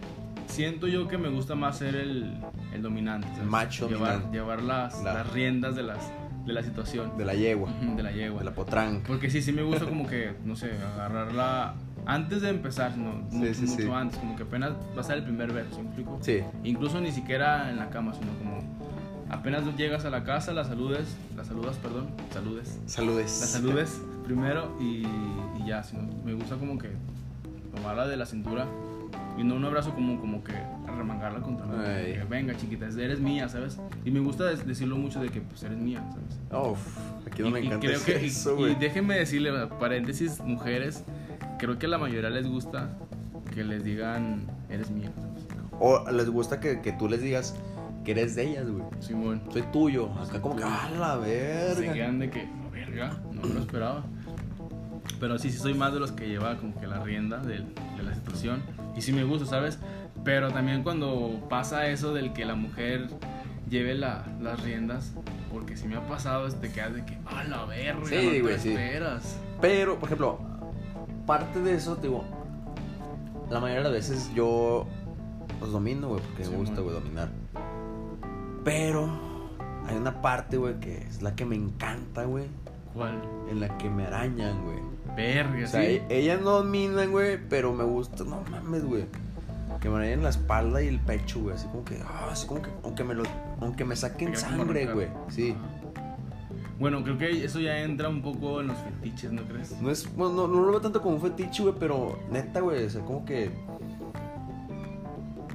siento yo que me gusta más ser el, el dominante. ¿sabes? Macho llevar, dominante. Llevar las, La- las riendas de, las, de la situación. De la yegua, De la yegua. de la potranca. Porque sí, sí me gusta como que, no sé, agarrarla antes de empezar, no, mu- Sí, sí, mucho sí. antes, como que apenas va a ser el primer verso, ¿sí me explico? Sí. Incluso ni siquiera en la cama, sino como apenas llegas a la casa, la saludes, la saludas, perdón, saludes. Saludes. La saludes primero y, y ya, sino me gusta como que tomarla de la cintura y no un abrazo como, como que remangarla contra mí. que, Venga, chiquita, eres mía, ¿sabes? Y me gusta decirlo mucho de que pues eres mía, ¿sabes? Uf, aquí no me Y- y encanta creo que, y- eso, y, güey. déjenme decirle, paréntesis, mujeres, creo que a la mayoría les gusta que les digan, eres mía, ¿sabes? O les gusta que, que tú les digas que eres de ellas, güey. Simón. Soy tuyo. Acá como que, ah, la Se verga. quedan de que, "Oh, verga, no me lo esperaba. Pero sí, sí soy más de los que lleva como que la rienda del- de, la situación. Y sí me gusta, ¿sabes? Pero también cuando pasa eso del que la mujer lleve la- las riendas, porque si me ha pasado, te quedas de que, a la verga, Sí, no te güey, lo sí. esperas. Pero, por ejemplo, aparte de eso, te digo, la mayoría de las veces yo los domino, güey, porque Sí, me gusta, güey, dominar. Pero hay una parte, güey, que es la que me encanta, güey, ¿Cuál? en la que me arañan, güey. Verga, O sea, sí. e- ellas no dominan, güey, pero me gusta, no mames, güey. Que me arañen la espalda y el pecho, güey, así como que, ah, así como que, aunque me lo, aunque me saquen sangre, güey, sí. Ajá. Bueno, creo que eso ya entra un poco en los fetiches, ¿no crees? No es, bueno, no, no lo veo tanto como un fetiche, güey, pero neta, güey, o sea, como que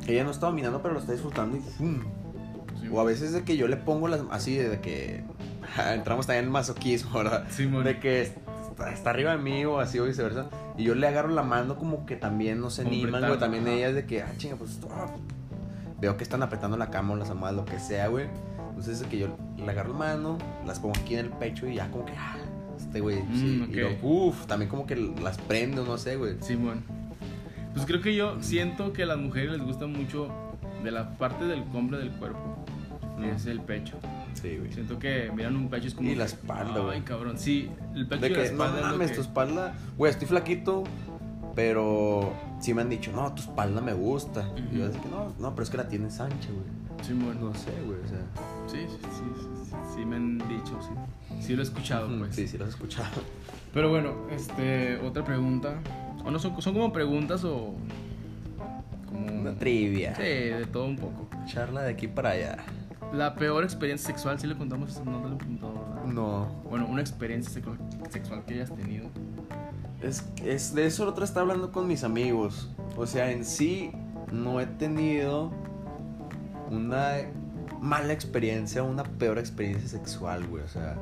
ella no está dominando, pero lo está disfrutando y ¡fum! Sí, O a veces de que yo le pongo las, así de que entramos también en masoquismo, ¿verdad? Simón. De que está, está arriba de mí o así o viceversa. Y yo le agarro la mano como que también no se animan, güey. También ajá. ellas de que, ah, chinga, pues ah, veo que están apretando la cama o las amadas, lo que sea, güey. Entonces de que yo le agarro la mano, las pongo aquí en el pecho y ya como que, ah, este güey, sí. Mm, ok. Y luego, uff, también como que las prendo, no sé, güey. Simón. Pues creo que yo siento que a las mujeres les gusta mucho de la parte del hombre del cuerpo. Mm. Es el pecho. Sí, güey. Siento que miran un pecho es como. Y la espalda, Ay, güey. cabrón. Sí, el pecho De y la que, no espalda es lo mames, que- tu espalda. Güey, estoy flaquito, pero sí me han dicho, no, tu espalda me gusta. Y yo así que no, no, pero es que la tienes ancha, güey. Simón. No sé, güey, o sea. Sí, sí, sí, sí, sí, sí me han dicho, sí. Sí lo he escuchado, pues. Sí, sí, lo has escuchado. Pero bueno, este, otra pregunta. O no, son, son como preguntas o. Como. Una trivia. Sí, de todo un poco. Charla de aquí para allá. La peor experiencia sexual, sí le contamos, no te lo he preguntado, ¿verdad? No. Bueno, una experiencia sexual, que hayas tenido. Es, es de eso lo otro estaba hablando con mis amigos. O sea, en sí no he tenido una mala experiencia, una peor experiencia sexual, güey. O sea,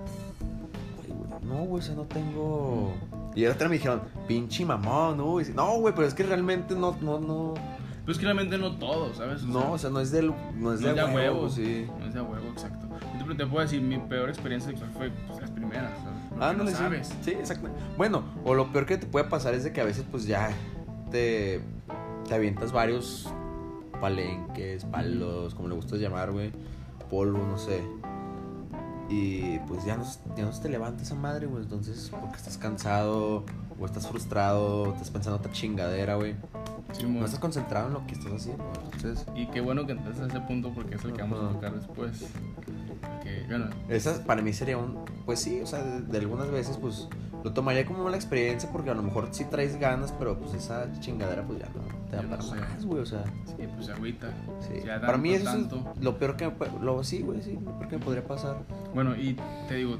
no, güey, o sea, no tengo. Y la otra me dijeron, pinche mamón, ¿no? Y dice, no, güey, pero es que realmente no, no, no. Pero es que realmente no todo, ¿sabes? O No, o sea, no es del, no es no de, huevo, huevo. sí. No es de huevo, exacto. Yo te, puedo decir, mi peor experiencia sexual fue pues, las primeras, ¿sabes? Porque Ah, no no, sí. sabes. Sí, exacto. Bueno, o lo peor que te puede pasar es de que a veces pues ya te, te avientas varios palenques, palos, como le gusta llamar, güey, polvo, no sé. Y pues ya no, ya no se te levanta esa madre, güey. Entonces, porque estás cansado o estás frustrado, estás pensando otra chingadera, güey. Sí, No estás concentrado en lo que estás haciendo. Entonces, Y qué bueno que entres a ese punto porque es el que vamos a tocar después. Que, bueno, esa para mí sería un. Pues sí, o sea, de, de algunas veces, pues lo tomaría como mala experiencia porque a lo mejor sí traes ganas, pero pues esa chingadera, pues ya no te da no para sé. más, güey, o sea. sí, pues agüita. Sí. Ya para mí eso tanto. es lo peor que me lo sí, güey, sí, lo peor que me podría pasar. Bueno, y te digo,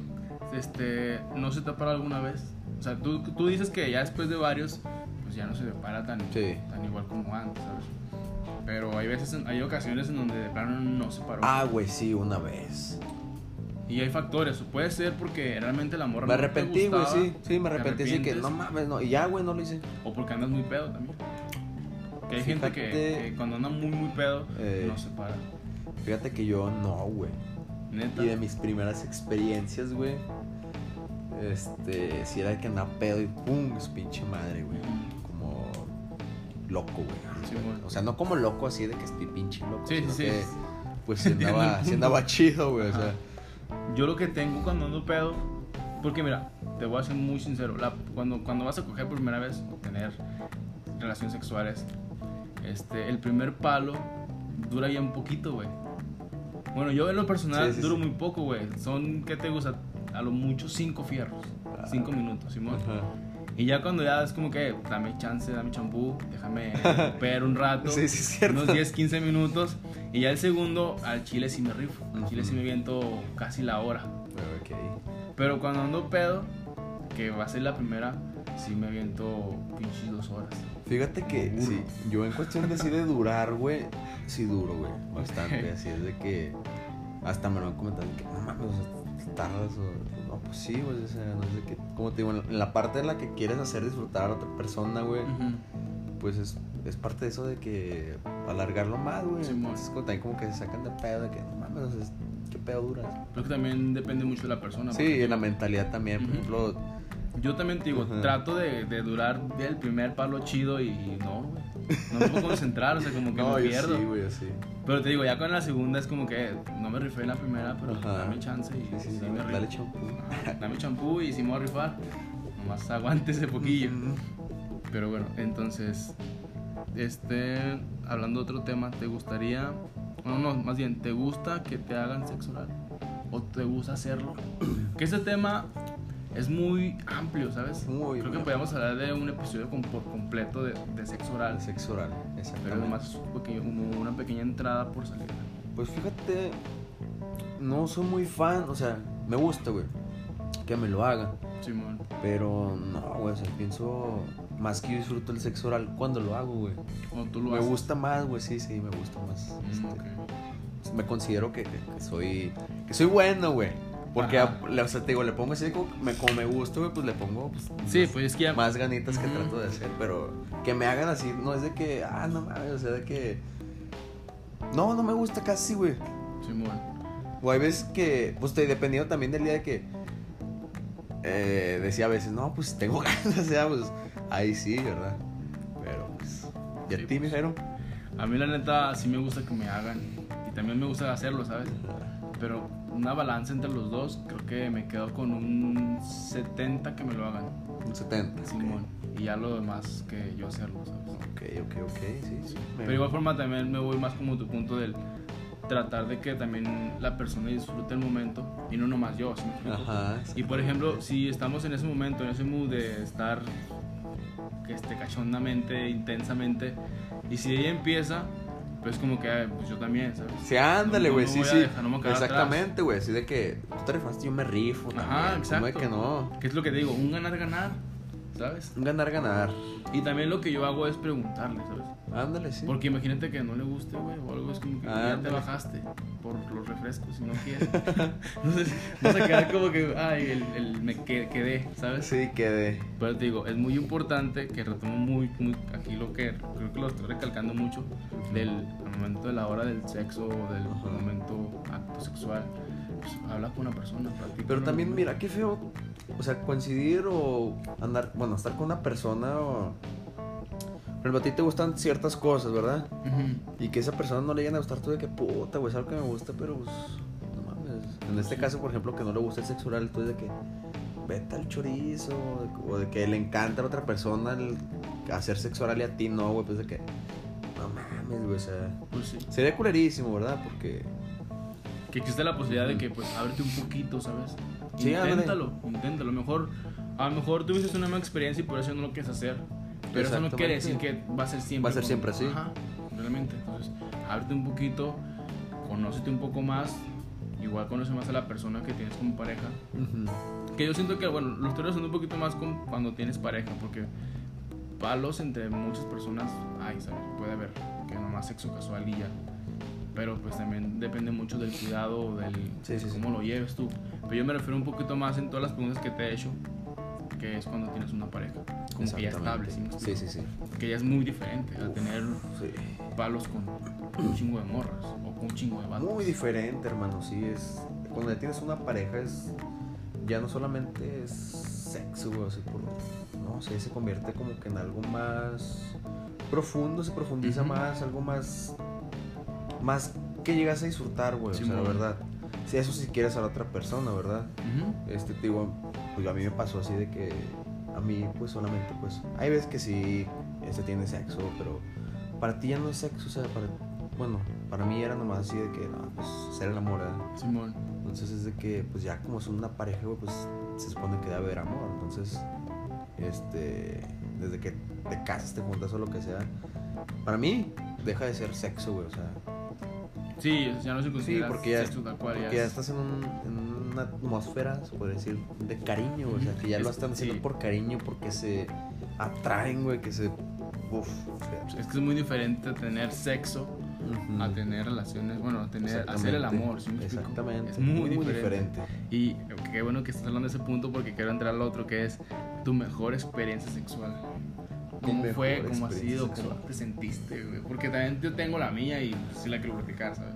este, ¿no se te ha parado alguna vez? O sea, tú, tú dices que ya después de varios, pues ya no se te para tan, Sí. tan igual como antes, ¿sabes? Pero hay veces, hay ocasiones en donde de plano no se paró. Ah, güey, sí, una vez. Y hay factores, puede ser porque realmente el amor Me arrepentí, güey, sí, sí, me arrepentí así que no mames, no, y ya, güey, no lo hice. O porque andas muy pedo también. Que hay gente que, Fíjate- que cuando anda muy, muy pedo, Eh. no se para. Fíjate que yo no, güey. Neta. Y de mis primeras experiencias, güey, este, si era el que andaba pedo y pum, es pinche madre, güey. Como loco, güey. Sí, bueno. O sea, no como loco así de que estoy pinche loco. Sí, sino sí, que, sí. Pues sí Entiendo andaba, sí punto. andaba chido, güey. O sea, Yo lo que tengo cuando ando pedo, porque mira, te voy a ser muy sincero, la- cuando, cuando vas a coger por primera vez o tener relaciones sexuales, este, el primer palo dura ya un poquito, güey. Bueno, yo en lo personal Sí, sí, duro sí. muy poco, güey. Son, ¿qué te gusta? A lo mucho cinco fierros. Ah. Cinco minutos, Simón. ajá. Y ya cuando ya es como que, dame chance, dame champú, déjame ver un rato. Sí, sí, es cierto. Unos 10, 15 minutos. Y ya el segundo, al chile sí me rifo. Al chile sí me viento casi la hora. Pero cuando ando pedo, que va a ser la primera, sí me viento pinches dos horas. Fíjate que sí, yo en cuestión de así de durar, güey, sí duro, güey, bastante. Así es de que hasta me lo han comentado que no mames, tardas o. No, pues sí, güey, o sea, no de que. Como te digo, en la- parte en la que quieres hacer disfrutar a otra persona, güey, pues es, es parte de eso de que alargarlo más, güey. Entonces, como, también como que se sacan de pedo de que no mames, o sea, qué pedo duras. Creo que también depende mucho de la persona. Sí, porque en la mentalidad también, por ejemplo. Yo también te digo, trato de, de durar el primer palo chido y, y no, güey. No me puedo concentrar, o sea, como que No, me yo pierdo. sí, güey, sí. Pero te digo, ya con la segunda es como que no me rifé en la primera, pero Ajá. dame chance y Sí, sí, sí me dale champú. Dame champú y si me voy a rifar, nomás aguante ese poquillo. Pero bueno, entonces, este, hablando de otro tema, ¿te gustaría, no, no, más bien, ¿te gusta que te hagan sexo oral? ¿O te gusta hacerlo? Que ese tema es muy amplio, ¿sabes? Muy Creo que podríamos hablar de un episodio con- por completo de, de sexo oral. Sexo oral, Pero exactamente. además es un pequeño- una pequeña entrada por salir. Pues fíjate, no soy muy fan, o sea, me gusta, güey, que me lo hagan. Simón. Pero no, güey, o sea, pienso más que yo disfruto el sexo oral cuando lo hago, güey. O tú lo Me haces. gusta más, güey, sí, sí, me gusta más. Mm, este, ok. Me considero que, que- que soy que soy bueno, güey. Porque, a- le- o sea, te digo, le pongo así como me, como me gusta, güey, pues le pongo pues, Sí, más, pues es que ya... más ganitas que Ujú. trato de hacer. Pero que me hagan así, no es de que, ah, no mames, o sea, de que. No, no me gusta casi, güey. Simón. O hay veces que, pues te dependiendo también del día de que eh, decía a veces, no, pues tengo ganas, o sea, pues ahí sí, ¿verdad? Pero pues, ¿y a Sí, ti, pues. mijero? A mí la neta sí me gusta que me hagan. Y también me gusta hacerlo, ¿sabes? Pero una balanza entre los dos, creo que me quedo con un 70 que me lo hagan. Un 70. Simón. Y ya lo demás que yo hacerlo, ¿sabes? Ok, ok, ok, sí, sí. Pero de igual forma también me voy más como tu punto del tratar de que también la persona disfrute el momento y no nomás yo, ¿sí? Ajá. Y por ejemplo, si estamos en ese momento, en ese mood de estar este, cachondamente, intensamente, y si ella empieza, pues como que pues yo también, ¿sabes? Sí, ándale, No- no güey, me sí, sí. dejar, no Exactamente, güey, así de que tú te rifaste, yo me rifo. Ajá, también, ¿cómo de exacto. que no? ¿Qué es lo que te digo? Un ganar-ganar, ¿sabes? Un ganar, ganar. Y también lo que yo hago es preguntarle, ¿sabes? Ándale, sí. Porque imagínate que no le guste, güey, o algo es como que ya te bajaste por los refrescos y no quieres. Entonces, vas a quedar como que, ay, el, el me que- quedé, ¿sabes? Sí, quedé. Pero te digo, es muy importante que retomo muy, muy aquí lo que creo que lo estoy recalcando mucho del momento de la hora del sexo del Ajá. momento acto sexual. Pues, habla con una persona, Pero también, mira, qué feo. O sea, coincidir o andar, bueno, estar con una persona o. Por ejemplo, a ti te gustan ciertas cosas, ¿verdad? Y que esa persona no le llegue a gustar tú de que puta, güey, es algo que me gusta, pero pues. No mames. En este caso, por ejemplo, que no le gusta el sexo oral, tú de que. Vete al chorizo. O de que le encanta a la otra persona el hacer sexo oral y a ti no, güey, pues de que. No mames, güey, o sea. Pues sí. Sería culerísimo, ¿verdad? Porque. Que existe la posibilidad de que, pues, ábrete un poquito, ¿sabes? Sí, inténtalo, inténtalo. A lo mejor, a lo mejor tuviste una mala experiencia y por eso no lo quieres hacer. Pero eso no quiere decir que va a ser siempre. Va a ser siempre así. Ajá, realmente. Entonces, ábrete un poquito, conócete un poco más. Igual conoce más a la persona que tienes como pareja. Que yo siento que, bueno, lo estoy haciendo un poquito más con cuando tienes pareja, porque palos entre muchas personas hay, ¿sabes? Puede haber, que nomás sexo casual y ya. Pero pues también depende mucho del cuidado o del Sí, sí, sí. cómo lo lleves tú. Pero yo me refiero un poquito más en todas las preguntas que te he hecho, que es cuando tienes una pareja, como que ya estable. ¿sí Sí, sí, sí. Que ya es muy diferente a tener Sí. palos con un chingo de morras o con un chingo de vatos. Muy diferente, hermano, sí, es... Cuando ya tienes una pareja es... Ya no solamente es sexo, güey, así por... No sé, se convierte como que en algo más profundo, se profundiza Ujú. más, algo más... Más que llegas a disfrutar, güey, o sea, la verdad. Sí, eso si quieres a la otra persona, ¿verdad? Ujú. Este, te digo, pues a mí me pasó así de que a mí, pues solamente, pues, hay veces que sí, este tiene sexo, pero para ti ya no es sexo, o sea, para, bueno, para mí era nomás así de que, no, pues, ser el amor, ¿verdad? Simón. Entonces es de que, pues ya como son una pareja, güey, pues se supone que debe haber amor, entonces, este, desde que te casas, te juntas o lo que sea, para mí deja de ser sexo, güey, o sea, Sí, ya no se considera porque ya- sexo tal cual. porque ya estás en, un- en una atmósfera, se puede decir, de cariño, güey, o sea, que ya lo Es- están haciendo sí. por cariño, porque se atraen, güey, que se, uf, o sea, Es que es muy diferente tener sexo ujú. a tener relaciones, bueno, a tener, hacer el amor, ¿sí me explico? Exactamente, Es muy, diferente. diferente. Y qué bueno que estás hablando de ese punto porque quiero entrar al otro que es tu mejor experiencia sexual. ¿Cómo fue? ¿Cómo ha sido? ¿Cómo te sentiste? güey? Porque también yo tengo la mía y pues, sí la quiero platicar, ¿sabes?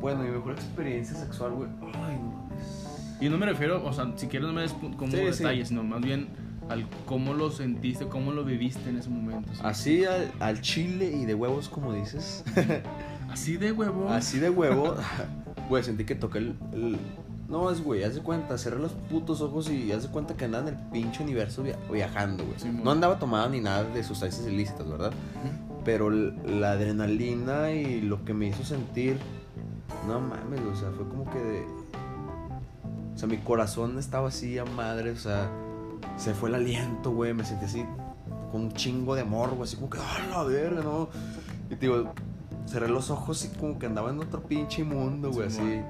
Bueno, mi mejor experiencia sexual, güey, ay, no mames. Y no me refiero, o sea, si quieres no me des como Sí, sí. detalles, sino más bien al cómo lo sentiste, cómo lo viviste en ese momento. ¿sí? Así al, al chile y de huevos, como dices. Así de huevo. Así de huevo. Güey, sentí que toqué el, el- No, es, güey, haz de cuenta, cerré los putos ojos y haz de cuenta que andaba en el pinche universo via- viajando, güey. Sí, no andaba tomada ni nada de sustancias ilícitas, ¿verdad? Pero la adrenalina y lo que me hizo sentir, no mames, o sea, fue como que de... O sea, mi corazón estaba así a madre, o sea, se fue el aliento, güey, me sentí así con un chingo de morbo, así como que, ¡ah, la verga, no! Y te digo, cerré los ojos y como que andaba en otro pinche mundo, güey, Sí, así.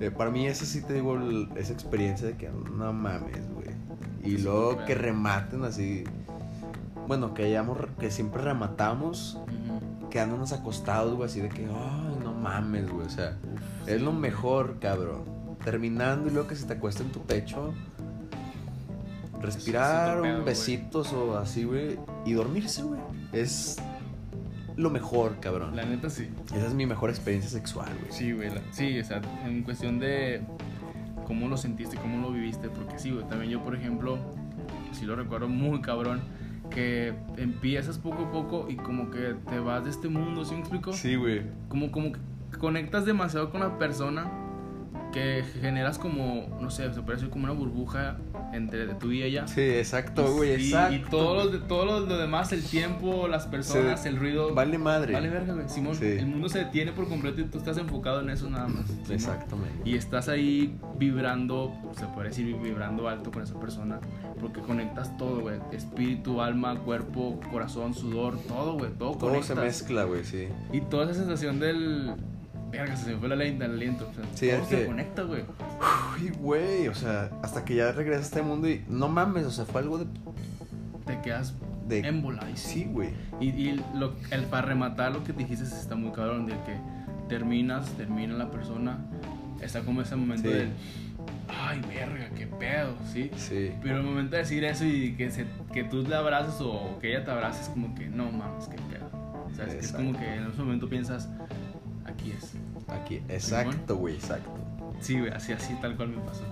Eh, para mí esa sí te digo, el- esa experiencia de que no mames, güey. Y Sí, luego que rematen así... Bueno, que hayamos, que siempre rematamos quedándonos acostados, güey, así de que, ay, no mames, güey, o sea, Uf, es sí, lo mejor, cabrón. Terminando y luego que se te acuesta en tu pecho, respirar un besitos o así, güey, y dormirse, güey. Es lo mejor, cabrón. La neta sí. Esa es mi mejor experiencia sexual, güey. Sí, güey. la- Sí, o sea, en cuestión de cómo lo sentiste, cómo lo viviste. Porque sí, güey. También yo, por ejemplo, sí lo recuerdo muy cabrón. Que empiezas poco a poco y como que te vas de este mundo, ¿sí me explico? Sí, güey. Como, como que conectas demasiado con la persona que generas como, no sé, se decir como una burbuja entre tú y ella. Sí, exacto, güey, Y- exacto. Y todos los, de, todos los lo demás, el tiempo, las personas, Se- el ruido. Vale madre. Vale verga, güey. Simón, Sí. el mundo se detiene por completo y tú estás enfocado en eso nada más. Exactamente. Y estás ahí vibrando, se puede decir vibrando alto con esa persona, porque conectas todo, güey. Espíritu, alma, cuerpo, corazón, sudor, todo, güey. Todo, Todo conectas. se mezcla, güey, sí. Y toda esa sensación del... Verga, se me fue la ley del aliento. O sea, Sí, todo es se que- conecta, güey. Uy, güey, o sea, hasta que ya regresas a este mundo y no mames, o sea, fue algo de... Te quedas de embolado. sí, güey. Y, y lo, el, para rematar lo que dijiste está muy cabrón, de que terminas, termina la persona, está como ese momento Sí. del, ay, verga, qué pedo, ¿sí? Sí. Pero el momento de decir eso y que, se, que tú le abraces o que ella te abrace es como que, no mames, qué pedo. O sea, es, que es como que en ese momento piensas, aquí es. Aquí, exacto, güey, exacto. Sí, güey, así, así, tal cual me pasó.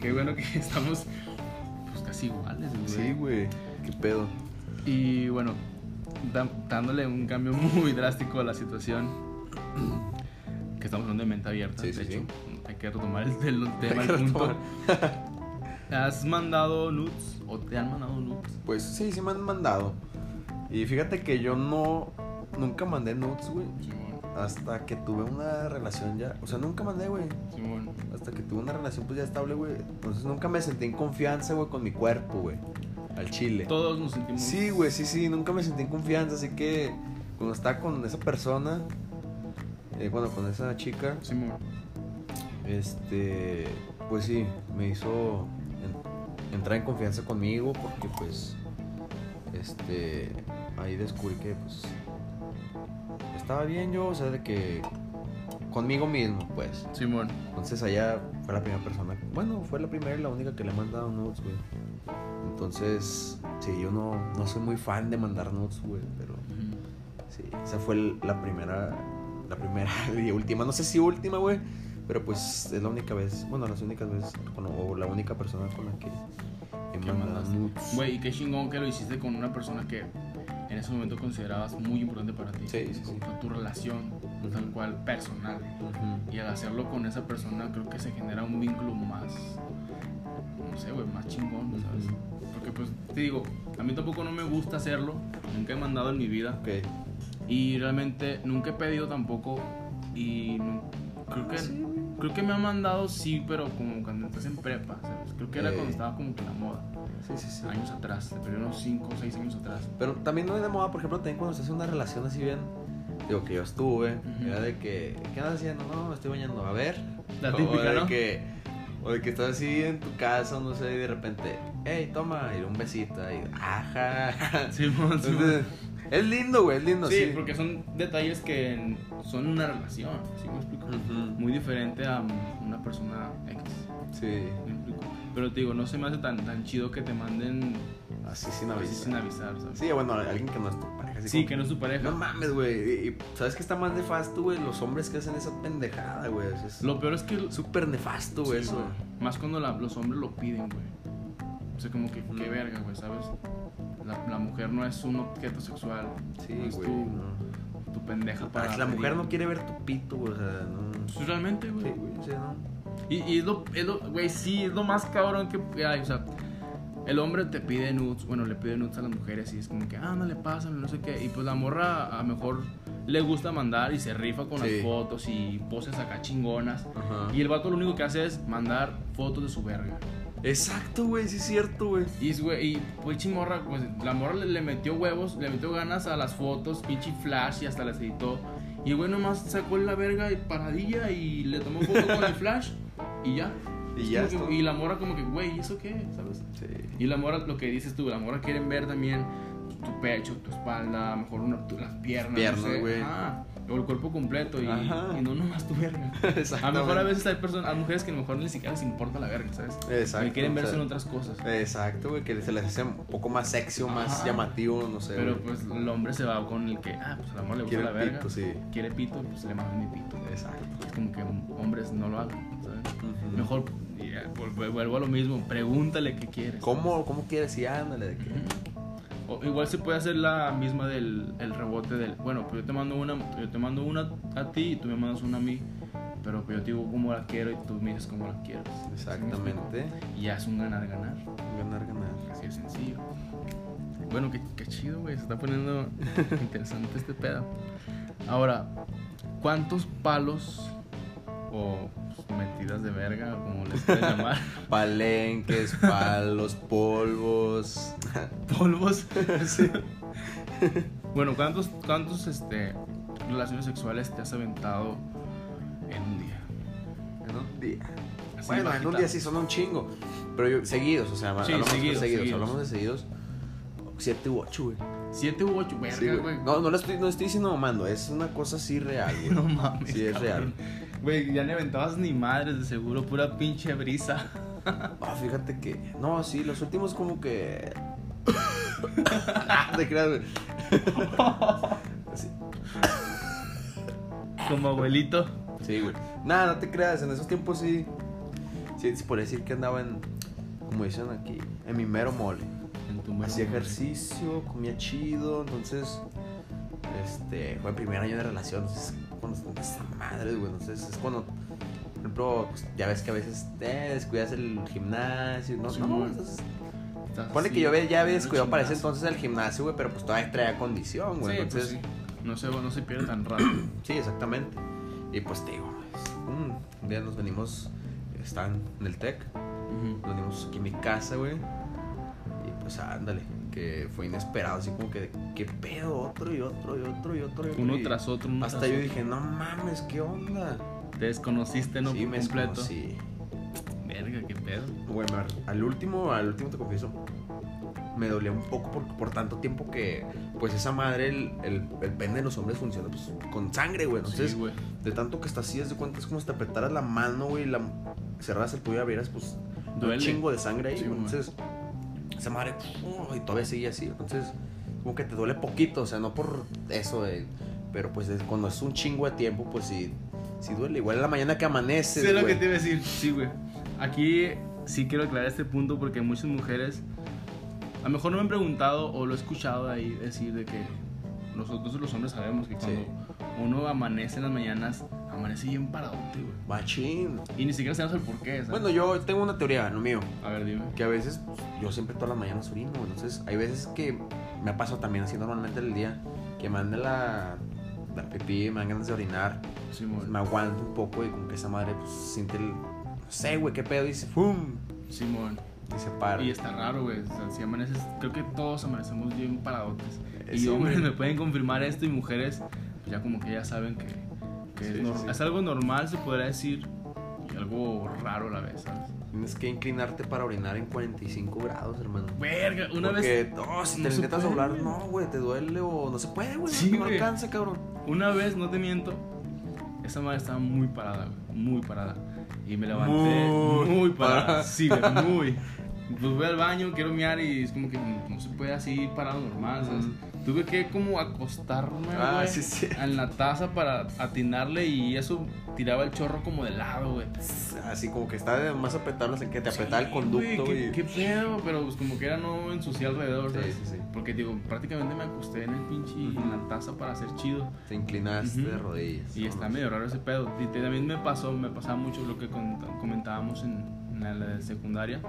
Qué bueno que estamos, pues, casi iguales, güey. Sí, güey. Qué pedo. Y bueno, da- dándole un cambio muy drástico a la situación, que estamos hablando de mente abierta, Sí, de sí, hecho, sí. hay que retomar el, el tema, el punto. ¿Has mandado nudes o te han mandado nudes? Pues sí, sí me han mandado. Y fíjate que yo no. Nunca mandé nudes, güey. Hasta que tuve una relación ya. O sea, nunca mandé, güey. Simón. Hasta que tuve una relación pues ya estable, güey. Entonces nunca me sentí en confianza, güey, con mi cuerpo, güey. Al chile. Todos nos sentimos. Sí, güey, sí, sí. Nunca me sentí en confianza. Así que cuando estaba con esa persona. eh, bueno, con esa chica. Simón. Este, pues sí, me hizo en- entrar en confianza conmigo porque pues, este, ahí descubrí que pues estaba bien yo, o sea, de que conmigo mismo, pues. Simón. Entonces allá fue la primera persona, bueno, fue la primera y la única que le he mandado nudes, güey. Entonces, sí, yo no, no soy muy fan de mandar nudes, güey, pero Ujú. Sí, esa fue la primera, la primera y última, no sé si última, güey, pero pues es la única vez, bueno, las únicas veces, o la única persona con la que he ¿Qué mandado nudes. Güey, y qué chingón que lo hiciste con una persona que en ese momento considerabas muy importante para ti. Sí, sí, sí. Tu relación, tal cual, personal. Ujú. Y al hacerlo con esa persona, creo que se genera un vínculo más. No sé, güey, más chingón, ¿sabes? Porque, pues, te digo, a mí tampoco no me gusta hacerlo. Nunca he mandado en mi vida. Y realmente nunca he pedido tampoco. Y no- creo que. Creo que me han mandado, sí, pero como cuando estás en prepa, ¿sabes? Creo que era Eh. cuando estaba como que la moda. Sí, sí, sí. Años atrás, de periodo unos 5 o 6 años atrás. Pero también no es de moda, por ejemplo, también cuando se hace una relación así bien, digo que yo estuve, Ujú. era de que, ¿qué andas haciendo? No, me estoy bañando, a ver. La O típica, de ¿no? que, o de que estás así en tu casa, no sé, y de repente, hey, toma, y un besito, y ajá. Simón, Simón. Entonces, es lindo, güey, es lindo, Sí, sí. porque son detalles que son una relación, ¿sí me explico? Ujú. Muy diferente a una persona X, Sí. Pero te digo, no se me hace tan, tan chido que te manden así sin así avisar. sin avisar, ¿sabes? Sí, bueno, alguien que no es tu pareja. Así Sí, como- que no es tu pareja. No mames, güey. ¿sabes qué está más nefasto, güey? Los hombres que hacen esa pendejada, güey. Es- Lo peor es que... súper nefasto, güey, Sí, eso. Más cuando la- los hombres lo piden, güey. O sea, como que, qué verga, güey, ¿sabes? La, la mujer no es un objeto sexual. Sí, no es güey. tu, no. tu pendeja para... La mujer no quiere ver tu pito, güey. O sea, no. Pues realmente, güey. Sí, güey, sí, no. Y, y es lo, es lo, güey, sí, es lo más cabrón que hay, o sea, el hombre te pide nudes, bueno, le pide nudes a las mujeres y es como que, ah, no le pasan, no sé qué. Y pues la morra a lo mejor le gusta mandar y se rifa con Sí. las fotos y poses acá chingonas. Ajá. Y el vato lo único que hace es mandar fotos de su verga. Exacto, güey, sí es cierto, güey. Y, güey, y pues chimorra, pues la morra le, le metió huevos, le metió ganas a las fotos, pinche flash y hasta las editó. Y güey nomás sacó la verga y paradilla y le tomó foto con el flash y ya. Y ya que- y la morra como que, güey, ¿y eso qué? ¿Sabes? Sí. Y la morra, lo que dices tú, la morra quieren ver también tu pecho, tu espalda, a lo mejor una- tu- las piernas. Piernas, no sé. güey. Ah, o el cuerpo completo y, y no nomás tu verga. A lo mejor a veces hay personas, hay mujeres que a lo mejor ni siquiera les importa la verga, ¿sabes? Exacto, Que quieren o verse sea, en otras cosas. Exacto, güey, que se les hace un poco más sexy o más Ajá. llamativo, no sé. Pero güey. pues el hombre se va con el que, ah, pues al amor le gusta Quiere la el verga. pito, sí. Quiere pito, pues le mando mi pito. Exacto. Es como que hombres no lo hagan, Mejor, ya, vuelvo a lo mismo, pregúntale qué quieres. ¿Cómo, cómo quieres? Sí, ándale, de que. O igual se puede hacer la misma del el rebote del, bueno, pues yo te mando una, yo te mando una a ti y tú me mandas una a mí, pero pues yo te digo cómo la quiero y tú me dices cómo la quieres. ¿Sí me Exactamente. Y ya es un ganar ganar, Ganar, ganar. así de sencillo. Bueno, qué, qué chido, güey, se está poniendo interesante este pedo. Ahora, ¿cuántos palos o metidas de verga, como les quieras llamar, Palenques, palos, polvos. polvos? Bueno, ¿cuántos, cuántos este, relaciones sexuales te has aventado en un día? En un día. Así bueno, en un día sí son un chingo. Pero yo, seguidos, o sea, Sí, hablamos de seguidos, seguidos, seguidos. Hablamos de seguidos. Siete u ocho, güey. ¿Siete u ocho? Sí, Verga, güey. no, no lo estoy, no estoy diciendo mamando, es una cosa así real, güey. No mames. Sí, es cabrón. Güey, ya no aventabas ni madres de seguro, pura pinche brisa. Ah, fíjate que. No, sí, los últimos como que. Te creas, güey. Sí, Como abuelito. Sí, güey. Nada, no te creas, en esos tiempos sí. Sí, sí, por decir que andaba en. Como dicen aquí, en mi mero mole. En tu mero Hacía mole. ejercicio, comía chido, entonces. Este. Fue el primer año de relación, entonces. Cuando esa madre, güey. Entonces es cuando. Por ejemplo, pues, ya ves que a veces te descuidas el gimnasio, ¿no? Sí, no, entonces, Pone que yo ve- ya había descuidado para ese entonces el gimnasio, güey, pero pues todavía traía condición, güey. Sí, entonces, pues sí. No se, no se pierde tan rápido. Sí, exactamente. Y pues te digo, un día nos venimos, están en el TEC, nos venimos aquí en mi casa, güey. Y pues ándale, que fue inesperado, así como que, ¿qué pedo? Otro y otro y otro y otro. y otro, Uno y tras otro, uno Hasta tras yo otro. dije, no mames, ¿qué onda? Te desconociste, ¿no? sí, Por me completo. Sí. Verga, qué pedo. Me- al último, al último te confieso, me dolía un poco porque por tanto tiempo que, pues esa madre, el, el, el pene de los hombres funciona pues, con sangre, güey. Entonces, sí, güey. de tanto que está así, es de cuenta, es como si te apretaras la mano, güey, y la cerraras el puño y abrieras, pues, Duele. un chingo de sangre ahí. Sí, güey. güey. Esa madre, y todavía sigue así. Entonces, como que te duele poquito, o sea, no por eso, de, pero pues es- cuando es un chingo de tiempo, pues sí, sí duele. Igual en la mañana que amaneces, Sé lo güey. que te iba a decir. Sí, güey. Aquí sí quiero aclarar este punto porque muchas mujeres, a lo mejor no me han preguntado o lo he escuchado ahí decir de que nosotros los hombres sabemos que cuando Sí. uno amanece en las mañanas, amanece bien paradote, güey. Machín. Y ni siquiera sabemos el por qué, ¿sabes? Bueno, yo tengo una teoría, no mío. A ver, dime. Que a veces, pues, yo siempre todas las mañanas orino, entonces hay veces que me ha pasado también así normalmente en el día, que me ande la, la pipí, me dan ganas de orinar, Sí, pues, me aguanto un poco y como que esa madre pues siente el, no sé, güey, qué pedo, y dice, ¡pum! Simón. Y se para. Y está raro, güey. O sea, si amaneces, creo que todos amanecemos bien paradotes. Y hombres me pueden confirmar esto y mujeres, pues ya como que ya saben que, que Sí, es, sí, nor- sí. es algo normal, se podría decir, y algo raro a la vez, ¿sabes? Tienes que inclinarte para orinar en 45 grados, hermano. Verga, una Porque, vez, no, si no te intentas doblar, no, güey, te duele o no se puede, güey, Sí, no, alcanza, cabrón. una vez, no te miento, esa madre estaba muy parada, güey, muy parada. Y me levanté Muy muy, parada. parada. Sí, güey, muy. pues voy al baño, quiero miar y es como que no se puede así parado normal, ¿sabes? Tuve que como acostarme, Ah, güey, sí, sí. en la taza para atinarle y eso tiraba el chorro como de lado, güey. Así como que está de más apretarlos en que te apretaba el Sí, conducto, güey, y... ¿qué, qué pedo, pero pues como que era no ensuciar alrededor, ¿sabes? Porque digo, prácticamente me acosté en el pinche, en la taza para hacer chido. Te inclinaste Ujú. de rodillas. Y está medio raro ese pedo. Y también me pasó, me pasaba mucho lo que comentábamos en, en la, secundaria,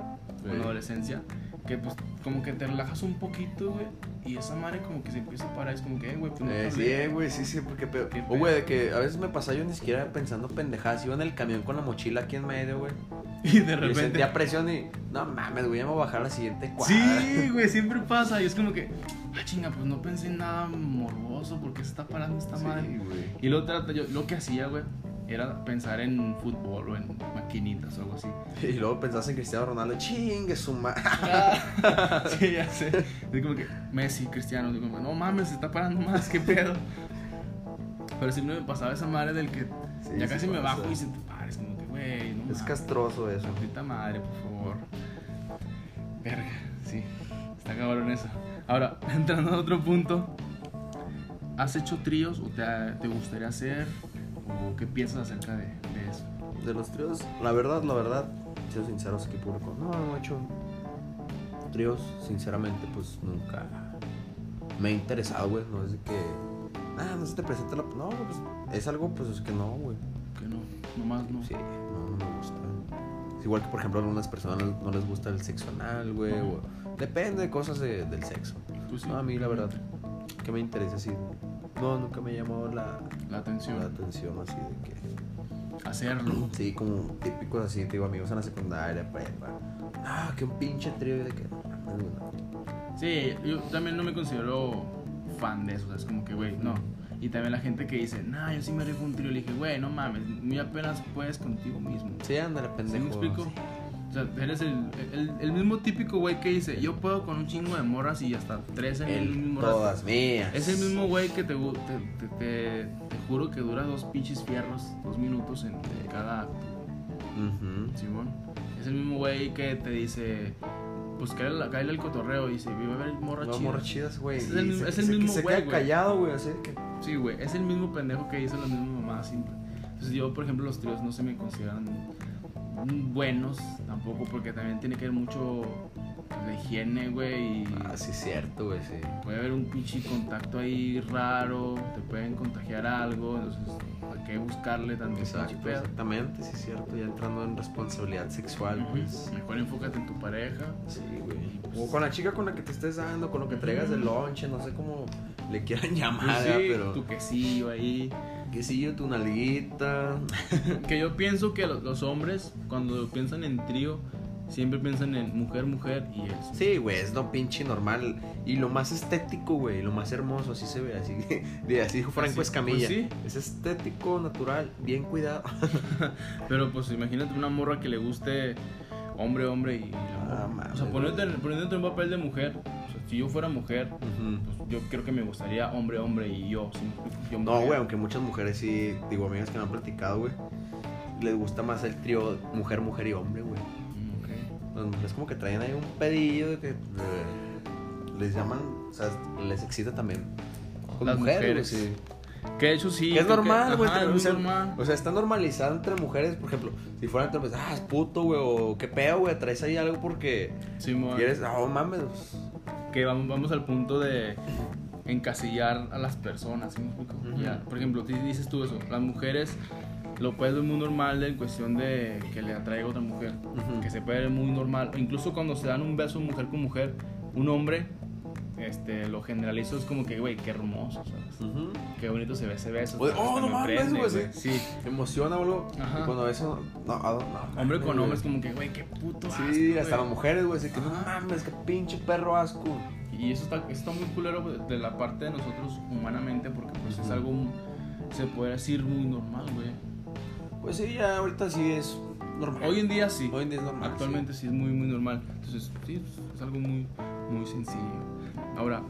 en la adolescencia, que pues como que te relajas un poquito, güey, y esa madre como que se empieza a parar, es como que, eh, güey, pues no Eh, sí, güey, sí, sí, porque pedo. O, güey, de que a veces me pasaba yo ni siquiera pensando pendejadas. Iba en el camión con la mochila aquí en medio, güey. Y de Y repente... sentía presión y, no mames, güey, ya me voy a bajar a la siguiente cuadra. Sí, güey, siempre pasa. Y es como que, ah, chinga, pues no pensé en nada morboso, porque se está parando esta Sí, madre? güey. Y lo, trata, yo, lo que hacía, güey, era pensar en fútbol o en maquinitas o algo así. Y luego pensás en Cristiano Ronaldo, chingue su madre. sí, ya sé. Es como que Messi, Cristiano, digo, no mames, se está parando más, qué pedo. Pero siempre me pasaba esa madre del que Sí, ya casi me bajo y se te pares, como que, güey, no Es mames. castroso eso. Maldita madre, por favor. Verga, sí. Está cabrón eso. Ahora, entrando a otro punto. ¿Has hecho tríos o te, te gustaría hacer? ¿O qué piensas acerca de, de eso? De los tríos, la verdad, la verdad, siendo sinceros aquí público, no, no he hecho tríos, sinceramente, pues nunca me he interesado, güey, no es de que, ah, no se te presenta la, no, pues es algo, pues es que no, güey, Que no, nomás no. sí, no, no me gusta. Es igual que, por ejemplo, a algunas personas no les gusta el sexo anal, güey, o depende de cosas de- del sexo. Pues sí, No, a mí, la verdad, que me interesa así, no, nunca me llamó la, La atención. la atención así de que... Hacerlo. Sí, como típicos así, te digo, amigos en la secundaria, prepa. Ah, que un pinche trío y de que. Sí, yo también no me considero fan de eso, o sea, es como que, güey, no. Y también la gente que dice, nah, yo sí me rifo un trío, le dije, güey, no mames, muy apenas puedes contigo mismo. Sí, ándale, ¿Sí pendejo. me explico? sí. O sea, eres el, el, el mismo típico güey que dice, yo puedo con un chingo de morras y hasta tres en el El- mismo rato. todas mías. Es el mismo güey que te, te, te, te- juro que dura dos pinches fierros, dos minutos en en cada acto. Simón. Es el mismo güey que te dice, pues cállale, cállale el cotorreo y dice, vive a ver morra No, chida". morras chidas, güey. Es el- se- es el se- mismo Se güey, queda güey. callado, güey, así de que. Sí, güey, es el mismo pendejo que dice las mismas mamadas siempre. Entonces yo, por ejemplo, los tríos no se me consideran buenos tampoco porque también tiene que ver mucho la higiene, güey, Ah, sí, cierto, güey, sí. puede haber un pinche contacto ahí raro, te pueden contagiar algo, entonces hay que buscarle tanto Exacto, pinche exactamente, sí, cierto. Ya entrando en responsabilidad sexual, Ujú. pues. Mejor enfócate en tu pareja. Sí, güey. pues- O con la chica con la que te estés dando, con lo que traigas de lonche, no sé cómo le quieran Pues llamar, sí, pero. tu quesillo ahí. Que sí, yo tu nalguita. Que yo pienso que los, los hombres, cuando piensan en trío, siempre piensan en mujer, mujer y él. Sí, güey, es lo pinche normal. Y lo más estético, güey, lo más hermoso, así se ve, así, de, así dijo Franco Así, Escamilla. pues sí. Es estético, natural, bien cuidado. Pero pues imagínate una morra que le guste hombre, hombre y la Ah, morra. O sea, poniéndote, en- poniéndote en un papel de mujer. Si yo fuera mujer, pues yo creo que me gustaría hombre, hombre y yo. ¿sí No, güey, aunque muchas mujeres sí, digo, amigas que me han platicado, güey, les gusta más el trío mujer, mujer y hombre, güey. Mm. Las mujeres como que traen ahí un pedillo de que eh, les llaman, o sea, les excita también. Con Las mujeres. sí. Que de hecho sí. Que es normal, güey. o, sea, normal. o sea, está normalizado entre mujeres, por ejemplo, si fueran entre hombres, ah, es puto, güey, o qué pedo, güey, traes ahí algo porque Simón. quieres, ah, mames. pues, que vamos, vamos al punto de encasillar a las personas, por ejemplo, dices tú eso, las mujeres lo puedes ver muy normal en cuestión de que le atraiga a otra mujer, que se puede ver muy normal, incluso cuando se dan un beso mujer con mujer, un hombre, este, lo generalizo es como que, güey, qué hermoso, ¿sabes? Ujú. Qué bonito se ve ese beso. Oye, hasta oh, no me mames, güey, Sí, Te emociona, boludo. Ajá. Y cuando eso, no, no, no. hombre con hombre es como que, güey, qué puto asco, Sí, hasta las mujeres, güey, así que no mames, qué pinche perro asco. Y eso está, está muy culero de, la parte de nosotros humanamente porque pues es algo, se puede decir, muy normal, güey. Pues sí, ya ahorita sí es normal. Hoy en día sí. Hoy en día es normal. Actualmente sí. es muy, muy normal. Entonces, sí, es algo muy, muy sencillo. Ahora,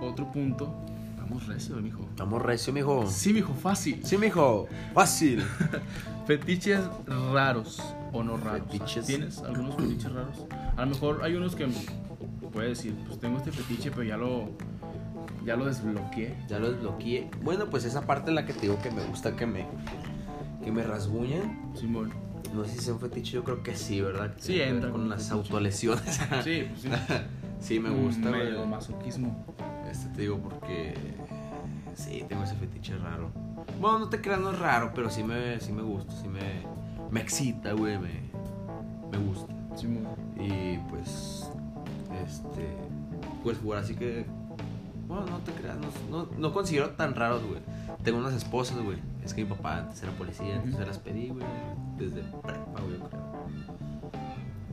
otro punto. Vamos recio, mijo. Estamos recio, mijo. Sí, mijo, fácil. Sí, mijo. Fácil. Fetiches raros o no raros. Fetiches. ¿Tienes algunos fetiches raros? A lo mejor hay unos que puede decir, pues tengo este fetiche, pero ya lo ya lo desbloqueé. Ya lo desbloqueé. Bueno, pues esa parte es la que te digo que me gusta que me que me rasguñen. Simón. No sé si sea un fetiche, yo creo que sí, ¿verdad? Sí, entra con como las fetiche. autolesiones. Sí, pues sí. sí, me gusta, güey. masoquismo. Este te digo porque sí, tengo ese fetiche raro. Bueno, no te creas, no es raro, pero sí me, sí me gusta, sí me, me excita, güey, me, me gusta. Simón. Y pues, este, pues jugar así que, bueno, no te creas, no, no, no considero tan raros, güey. Tengo unas esposas, güey. Es que mi papá antes era policía, entonces se las pedí, güey, desde prepa, güey, yo creo.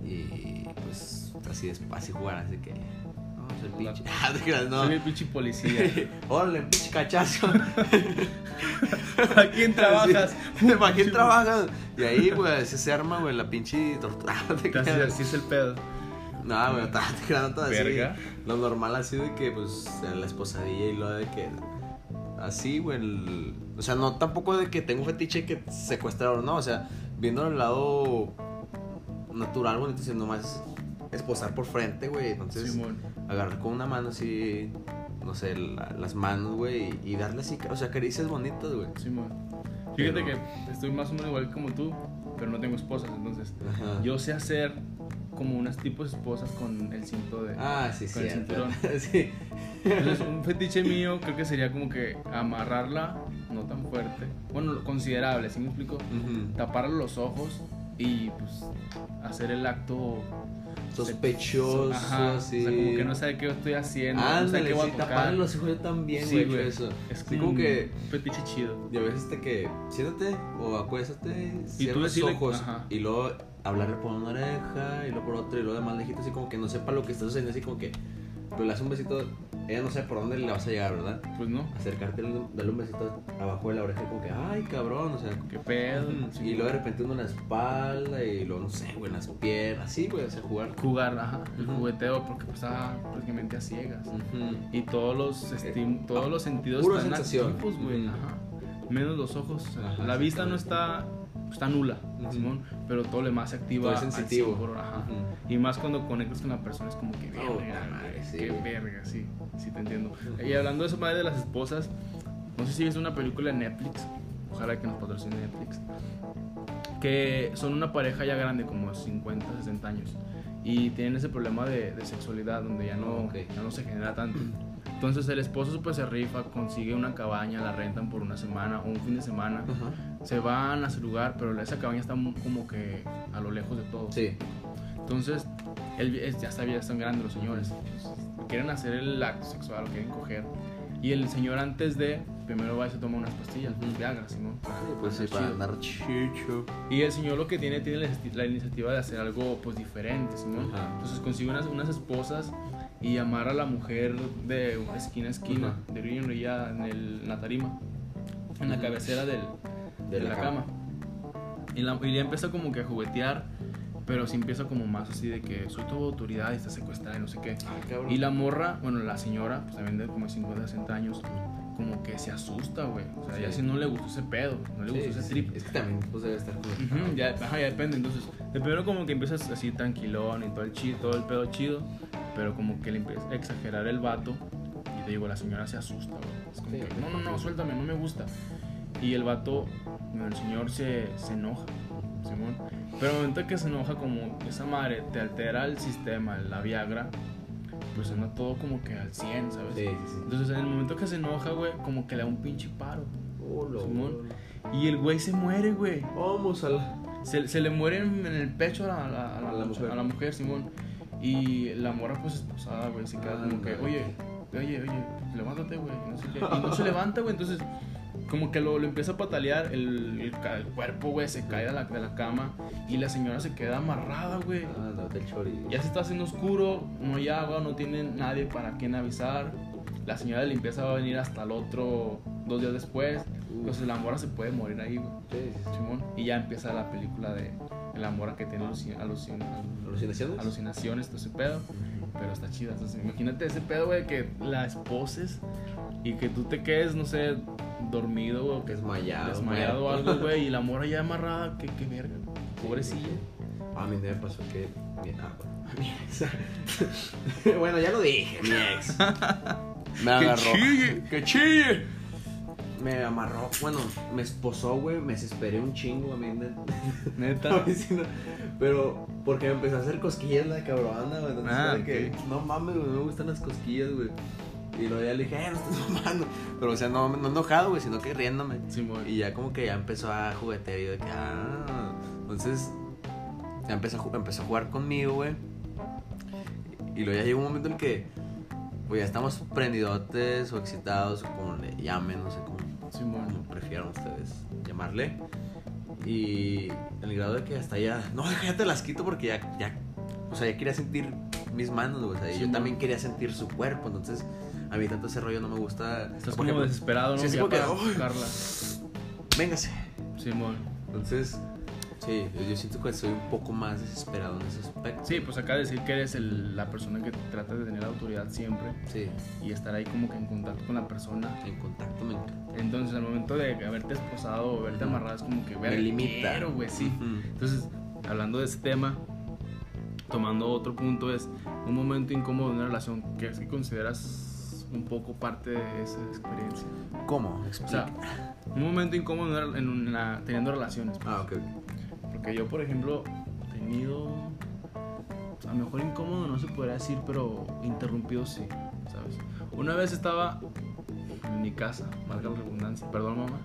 Y pues, así despacio jugar, así que, no, soy pinche. Ah, no. Soy el pinche policía. Órale, pinche cachazo. ¿Para quién trabajas? ¿Para quién trabajas? Y ahí, güey, se, se arma, güey, la pinche tortura. Así es el pedo. No, güey, creas, no todo así. Lo normal así de que, pues, la esposadilla y lo de que. Así, güey. el- O sea, no tampoco de que tengo un fetiche que secuestrar no. O sea, viendo el lado natural, bonito, sino nomás esposar por frente, güey. Entonces, Simón. agarrar con una mano así, no sé, la- las manos, güey, y, darle así, o sea, caricias bonitas, güey. Simón. Fíjate Pero- que estoy más o menos igual como tú, pero no tengo esposas, entonces Ajá. yo sé hacer como unas tipos esposas con el cinto de... Ah, sí, con el cinturón. sí. Entonces, un fetiche mío creo que sería como que amarrarla, no tan fuerte, bueno, considerable, ¿sí me explico? Ujú. Taparle los ojos y pues hacer el acto Sospechoso, Ajá, así. O sea, como que no sabe qué estoy haciendo, no sé Ándale, qué voy sí, a tocar. los ojos yo también, Sí, güey, eso. Es Sí, como que, un fetiche chido. y a veces te que, siéntate o acuéstate, cierra los ojos ajá. y luego hablarle por una oreja y luego por otra y luego de más lejito, así como que no sepa lo que está sucediendo, así como que, pero le das un besito, ella no sabe por dónde le vas a llegar, ¿verdad? Pues no, Acercarte, darle un besito abajo de la oreja, como que, ay, cabrón, o sea, qué pedo. Sí, Y luego de repente uno en la espalda y luego, no sé, güey, en las piernas, así, güey, o sea, jugar. Jugar, ajá, el jugueteo porque pues está prácticamente a ciegas. Ujú. Y todos los estim- todos los sentidos están sensación. activos, güey. Ujú. Ajá. Menos los ojos. Ajá, la vista no está está nula, Ujú. Simón, pero todo lo demás se activa Todo es al sensitivo. 100 por hora, ajá. Ujú. Y más cuando conectas con la persona es como que verga, Oh, madre, sí, qué verga, sí, sí te entiendo. Ujú. Y hablando de eso, madre de las esposas, no sé si es una película de Netflix, ojalá que nos patrocine Netflix, que son una pareja ya grande, como 50, 60 años, y tienen ese problema de, de sexualidad donde ya no, Ok. ya no se genera tanto. Entonces el esposo pues se rifa, consigue una cabaña, la rentan por una semana o un fin de semana, se van a su lugar, pero esa cabaña está como que a lo lejos de todo. Sí. Entonces, él ya sabía, están grandes los señores. Quieren hacer el acto sexual, lo quieren coger. Y el señor antes de, primero va y se toma unas pastillas, Ujú. Viagra, Simón. para- Pues sí, para andar chicho. Y el señor lo que tiene, tiene la, iniciativa de hacer algo pues diferente. Ajá. Entonces consigue unas, unas esposas y amar a la mujer de esquina a esquina, de orilla en orilla en, el, en la tarima, en la cabecera del, de, la, cama. Y, la, y ya empieza como que a juguetear, pero sí empieza como más así de que soy tu autoridad y está secuestrada y no sé qué. Ah. Y la morra, bueno, la señora, pues también de como 50, 60 años, como que se asusta, güey. O sea, ya Sí. si no le gustó ese pedo, no le Sí, gustó ese trip. Es que también pues debe estar con Ujú, ya, ajá, ya depende. Entonces, de primero como que empiezas así tranquilón y todo el chido, todo el pedo chido, pero como que le empieza a exagerar el vato y te digo, la señora se asusta, güey. Es como Sí. que, no, no, no, suéltame, no me gusta. Y el vato, el señor se, se enoja, Simón. Pero el momento que se enoja, como esa madre te altera el sistema, la Viagra, pues anda todo como que al 100, ¿sabes? Sí, sí, sí. Entonces, en el momento que se enoja, güey, como que le da un pinche paro. Hola, Simón. Y el güey se muere, güey. Vamos a la. Se, se le muere en, el pecho a la, a la- a la- A la mujer. a la mujer, Simón. Y la morra, pues esposada, güey, se queda como que, Ándale. oye, oye, oye, levántate, güey. y No sé qué. Y no se levanta, güey. Entonces, como que lo, lo empieza a patalear. El, el, el cuerpo, güey, se cae de la, de la cama. Y la señora se queda amarrada, güey. Ah, date el chori. Ya se está haciendo oscuro, no hay agua, no tiene nadie para quien avisar. La señora de limpieza va a venir hasta el otro dos días después. Entonces la morra se puede morir ahí, güey. Sí, sí, sí. Simón. Y ya empieza la película de la morra que tiene aluci- aluci- ¿Alucinaciones? alucinaciones, todo ese pedo. Pero está chida. Entonces, imagínate ese pedo, güey, que la esposes y que tú te quedes, no sé, dormido, o que Desmayado. desmayado o algo, güey, y la morra ya amarrada, que qué verga. Pobrecilla. A mí me pasó que. Mi, ah, bueno, mi ex. bueno, ya lo dije, mi ex. Me agarró. ¡Que chille! ¡Que chille! Me amarró. Bueno, me esposó, güey. Me desesperé un chingo a mí. Neta. no- Pero porque me empezó a hacer cosquillas la cabrona, güey. Entonces, Ah, de que, no mames, güey, no me gustan las cosquillas, güey. Y luego ya le dije, eh, no estás mamando. Pero, o sea, no, no enojado, güey, sino que riéndome. Y ya como que ya empezó a juguetear y yo de que, ah. Entonces, ya empezó a, empezó a jugar conmigo, güey. Y luego ya llegó un momento en el que, pues ya estamos prendidotes o excitados, o como le llamen, no sé cómo, Simón. como prefieran ustedes llamarle. Y el grado de que hasta ya, no, ya te las quito porque ya, ya, o sea, ya quería sentir mis manos, güey. O sea, Sí, yo mo. también quería sentir su cuerpo, entonces a mí tanto ese rollo no me gusta. Estás Por como desesperado, ¿no? sí, sí, porque. Véngase. Simón. Entonces, sí, yo, siento que soy un poco más desesperado en ese aspecto. Sí, pues de decir que eres el- la persona que trata de tener autoridad siempre Sí, y estar ahí como que en contacto con la persona. en contacto me encanta. Entonces, al momento de haberte esposado o haberte Ujú. amarrado, es como que, Me ver, limita. quiero, güey, sí. Ujú. Entonces, hablando de ese tema, tomando otro punto, es un momento incómodo de una relación que es que consideras un poco parte de esa experiencia. ¿Cómo? O Explica. sea, un momento incómodo en una- en una- teniendo relaciones. pues. ah, ok. Porque yo, por ejemplo, he tenido. A lo mejor incómodo no se podría decir, pero interrumpido sí, ¿sabes? Una vez estaba en mi casa, marca la redundancia, perdón mamá,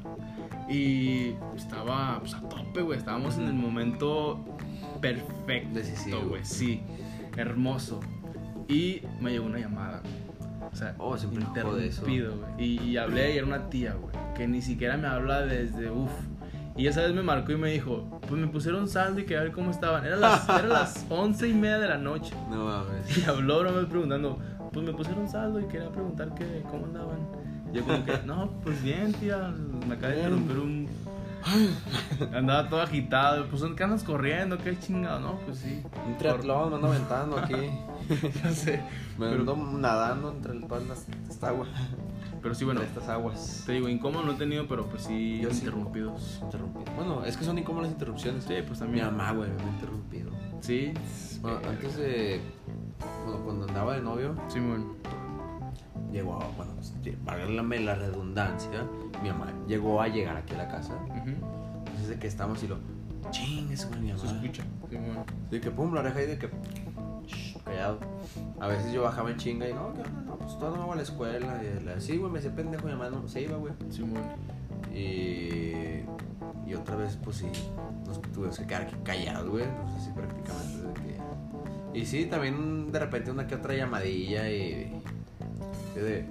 y estaba pues, a tope, güey. Estábamos en el momento perfecto, güey, sí, hermoso. Y me llegó una llamada, güey. O sea, Oh, siempre interrumpido, güey. Y, y hablé y era una tía, güey, que ni siquiera me habla desde, uff. Y esa vez me marcó y me dijo, pues me pusieron saldo y quería ver cómo estaban. Eran las, eran las once y media de la noche. No mames. Y habló nomás preguntando, pues me pusieron saldo y quería preguntar que, cómo andaban. Yo como que, no, pues bien, tía, me acaba de interrumpir un... Andaba todo agitado, pues ¿qué andas corriendo? ¿Qué chingado? No, pues sí. Un triatlón, me ando aventando aquí. Ya sé. Me Pero- ando nadando entre todas las, esta agua. Pero sí, bueno, Entre estas aguas. te digo, incómodo no he tenido, pero pues sí, Yo sí. interrumpidos. Interrumpido. Bueno, es que son incómodas las interrupciones. Sí, pues Mi también. mamá, güey, me ha interrumpido. Sí. Bueno, antes de. Bueno, cuando andaba de novio, Simón. llegó, a- bueno, pues, válgame la redundancia, mi mamá llegó a llegar aquí a la casa. Entonces de que estamos y lo, chingues, güey, mi Se mamá. escucha. Simón. De que pum, la oreja y de que, shh, callado. A veces yo bajaba en chinga y no, ¿qué onda? No, pues todavía no voy a la escuela. Y la, sí, güey, me hacía pendejo, mi mamá no se iba, güey. Simón. Y, y otra vez, pues sí, nos tuvimos que quedar aquí callados, güey. Entonces, sí, prácticamente. De que... Y sí, también de repente una que otra llamadilla y. y de.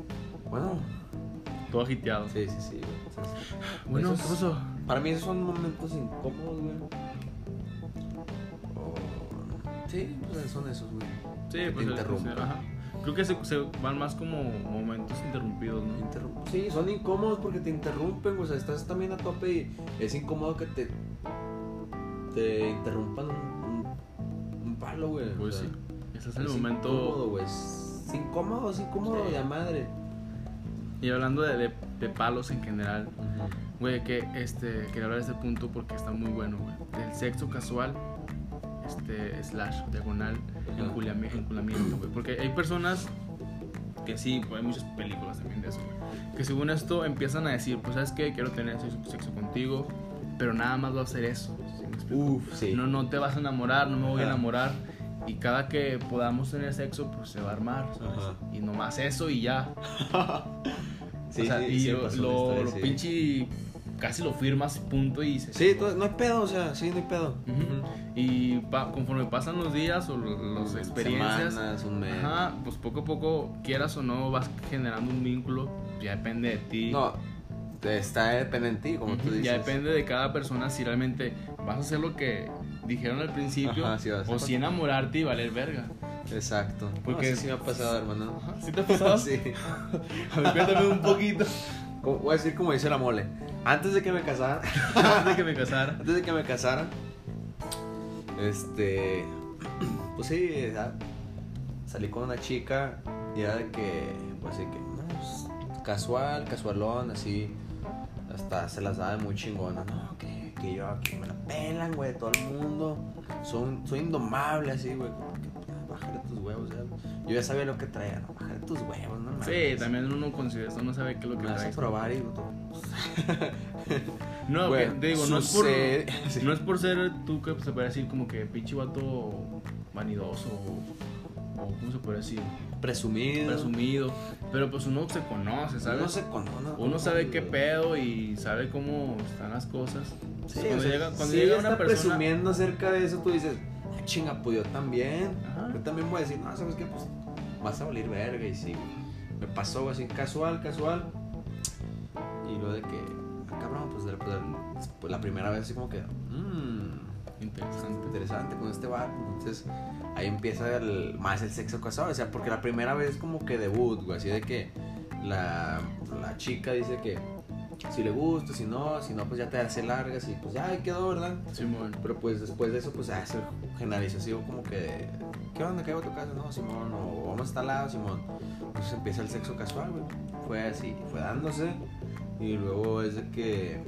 Bueno, Todo agiteado. sí, sí, sí. güey. Entonces, Bueno, esos- ¿qué pasó? Para mí, esos son momentos incómodos, güey. O- Sí, pues son esos, güey. Sí, Que pues te el- interrumpen. ajá. Creo que se, se van más como momentos interrumpidos, ¿no? Interrum- Sí, son incómodos porque te interrumpen, güey. O sea, estás también a tope y es incómodo que te. te interrumpan un, un, un palo, güey. O Pues sea, sí. Ese es el momento. incómodo, güey. Es incómodo, es incómodo Sí. de a madre. Y hablando de, de, de palos en general, güey, que este, quería hablar de este punto porque está muy bueno, güey. Del sexo casual, este, slash, diagonal, enculamiento, güey. Porque hay personas que sí, pues, hay muchas películas también de eso, güey. Que según esto empiezan a decir, pues, ¿sabes qué? Quiero tener sexo, sexo contigo, pero nada más va a hacer eso. ¿sí? Uf, sí. No, no te vas a enamorar, no me voy a enamorar. Y cada que podamos tener sexo, pues se va a armar, ¿sabes? Y nomás eso y ya. Sí, o sea, y lo, lo, lo pinche casi lo firmas, punto, y se Sí, no hay pedo, o sea, sí, no hay pedo. Ujú. Y pa- conforme pasan los días o las experiencias, Semanas, un mes. ajá, pues poco a poco, quieras o no, vas generando un vínculo. Ya depende de ti. No, está depende en ti, como tú Ujú, dices. Ya depende de cada persona si realmente vas a hacer lo que dijeron al principio Ajá, sí o si enamorarte y valer verga. Exacto. Porque- Porque sí me ha pasado, hermano. ¿Sí te ha pasado? Sí. A ver, cuéntame un poquito. Como- Voy a decir como dice la mole. Antes de que me casara, Antes de que me casara. antes de que me casara, este, pues sí, ya, salí con una chica y era de que, pues de que, no, pues, casual, casualón, así, hasta se las daba muy chingona, ¿no? Que, que yo aquí me la pelan, güey, todo el mundo. Son, soy indomable así, güey. Bájale tus huevos, ya. Yo ya sabía lo que traía, no, bájale tus huevos, no mames. Sí, también uno considera eso, no sabe qué es lo que Me vas a probar y tú, No, que, digo, no es, por, no es por ser tú que se puede decir como que pinche vato vanidoso o, o ¿cómo se puede decir? presumido. Presumido. Pero pues uno se conoce, ¿sabes? Uno se conoce. Uno sabe qué pedo y sabe cómo están las cosas. Sí, cuando o sea, llega, cuando si llega una está persona. presumiendo acerca de eso, tú dices, chinga, pues yo también. Ajá. Yo también voy a decir, no, ¿sabes qué? Pues vas a valer verga. Y sí, me pasó así casual, casual. Y lo de que, ah, cabrón, pues, de- pues, pues, la primera vez así como que, mmm, Interesante. interesante con este bar. Entonces ahí empieza el, más el sexo casual. O sea, porque la primera vez como que debut, güey. Así de que la, la chica dice que si le gusta, si no, si no, pues ya te hace largas y pues ya ahí quedó, ¿verdad? Simón. Pero pues después de eso, pues generalizó así como que, ¿qué onda? ¿Qué va a tu casa? No, Simón, o vamos a estar al lado, Simón. Entonces empieza el sexo casual, güey. Fue así, fue dándose. Y luego es de que,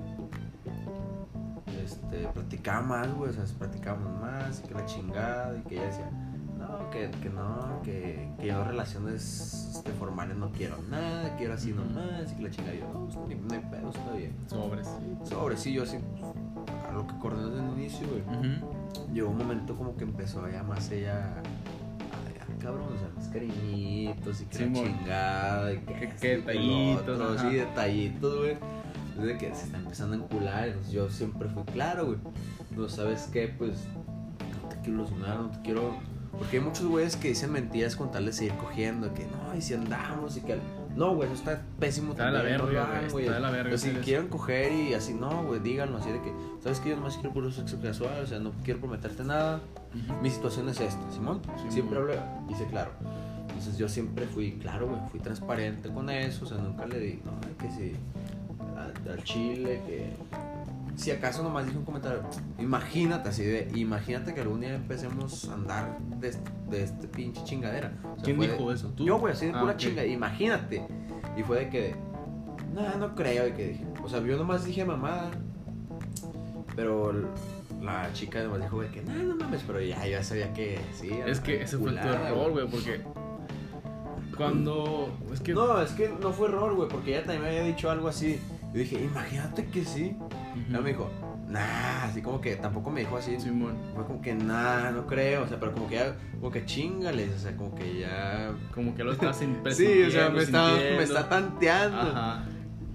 este, platicaba más, güey, o sea, platicábamos más, y que la chingada, y que ella decía, no, que, que no, que, que yo relaciones este, formales no quiero nada, quiero así nomás, y que la chingada, yo, no, pues, no hay pedo, está bien. Sobres. Sobre, sí, yo así, a lo que acordé desde el inicio, güey. Ujú. Llegó un momento como que empezó a llamarse ella. Cabrón, o sea, más cariñitos y que la chingada y que, Que- detallitos, otro, sí, detallitos, güey. Desde que se está empezando a encular, entonces yo siempre fui claro, güey. No sabes qué, pues no te quiero ilusionar, no te quiero. Porque hay muchos güeyes que dicen mentiras con tal de seguir cogiendo, que no, y si andamos y que. No, güey, eso está pésimo Está de la no verga, hagan, güey, está de la verga Pero si quieren coger y así, no, güey, díganlo así de que, ¿sabes que Yo nomás quiero puro sexo casual, o sea, no quiero prometerte nada. Ujú. Mi situación es esta, Simón. Simón. Siempre hablé, hice claro. Entonces yo siempre fui claro, güey, fui transparente con eso, o sea, nunca le di, no, que si al, al chile, que si acaso nomás dije un comentario, imagínate así de, imagínate que algún día empecemos a andar de, este- de este pinche chingadera. O sea, ¿Quién dijo eso? ¿Tú? Yo, güey, así de Ah, pura ok. chinga, imagínate. Y fue de que, no, no creo, y que dije, o sea, yo nomás dije mamada, pero la chica nomás dijo de que, no, no mames, pero ya, ya sabía que sí. Es que ese fue tu error, güey, porque cuando. Es que. No, es que no fue error, güey, porque ella también me había dicho algo así. Yo dije, imagínate que sí. Ujú. Ella me dijo, nah, así como que tampoco me dijo así. Simón. Fue como que, nah, no creo, o sea, pero como que ya, como que chingales, o sea, como que ya. Como que lo estás Sí, o sea, me está, me está tanteando. Ajá.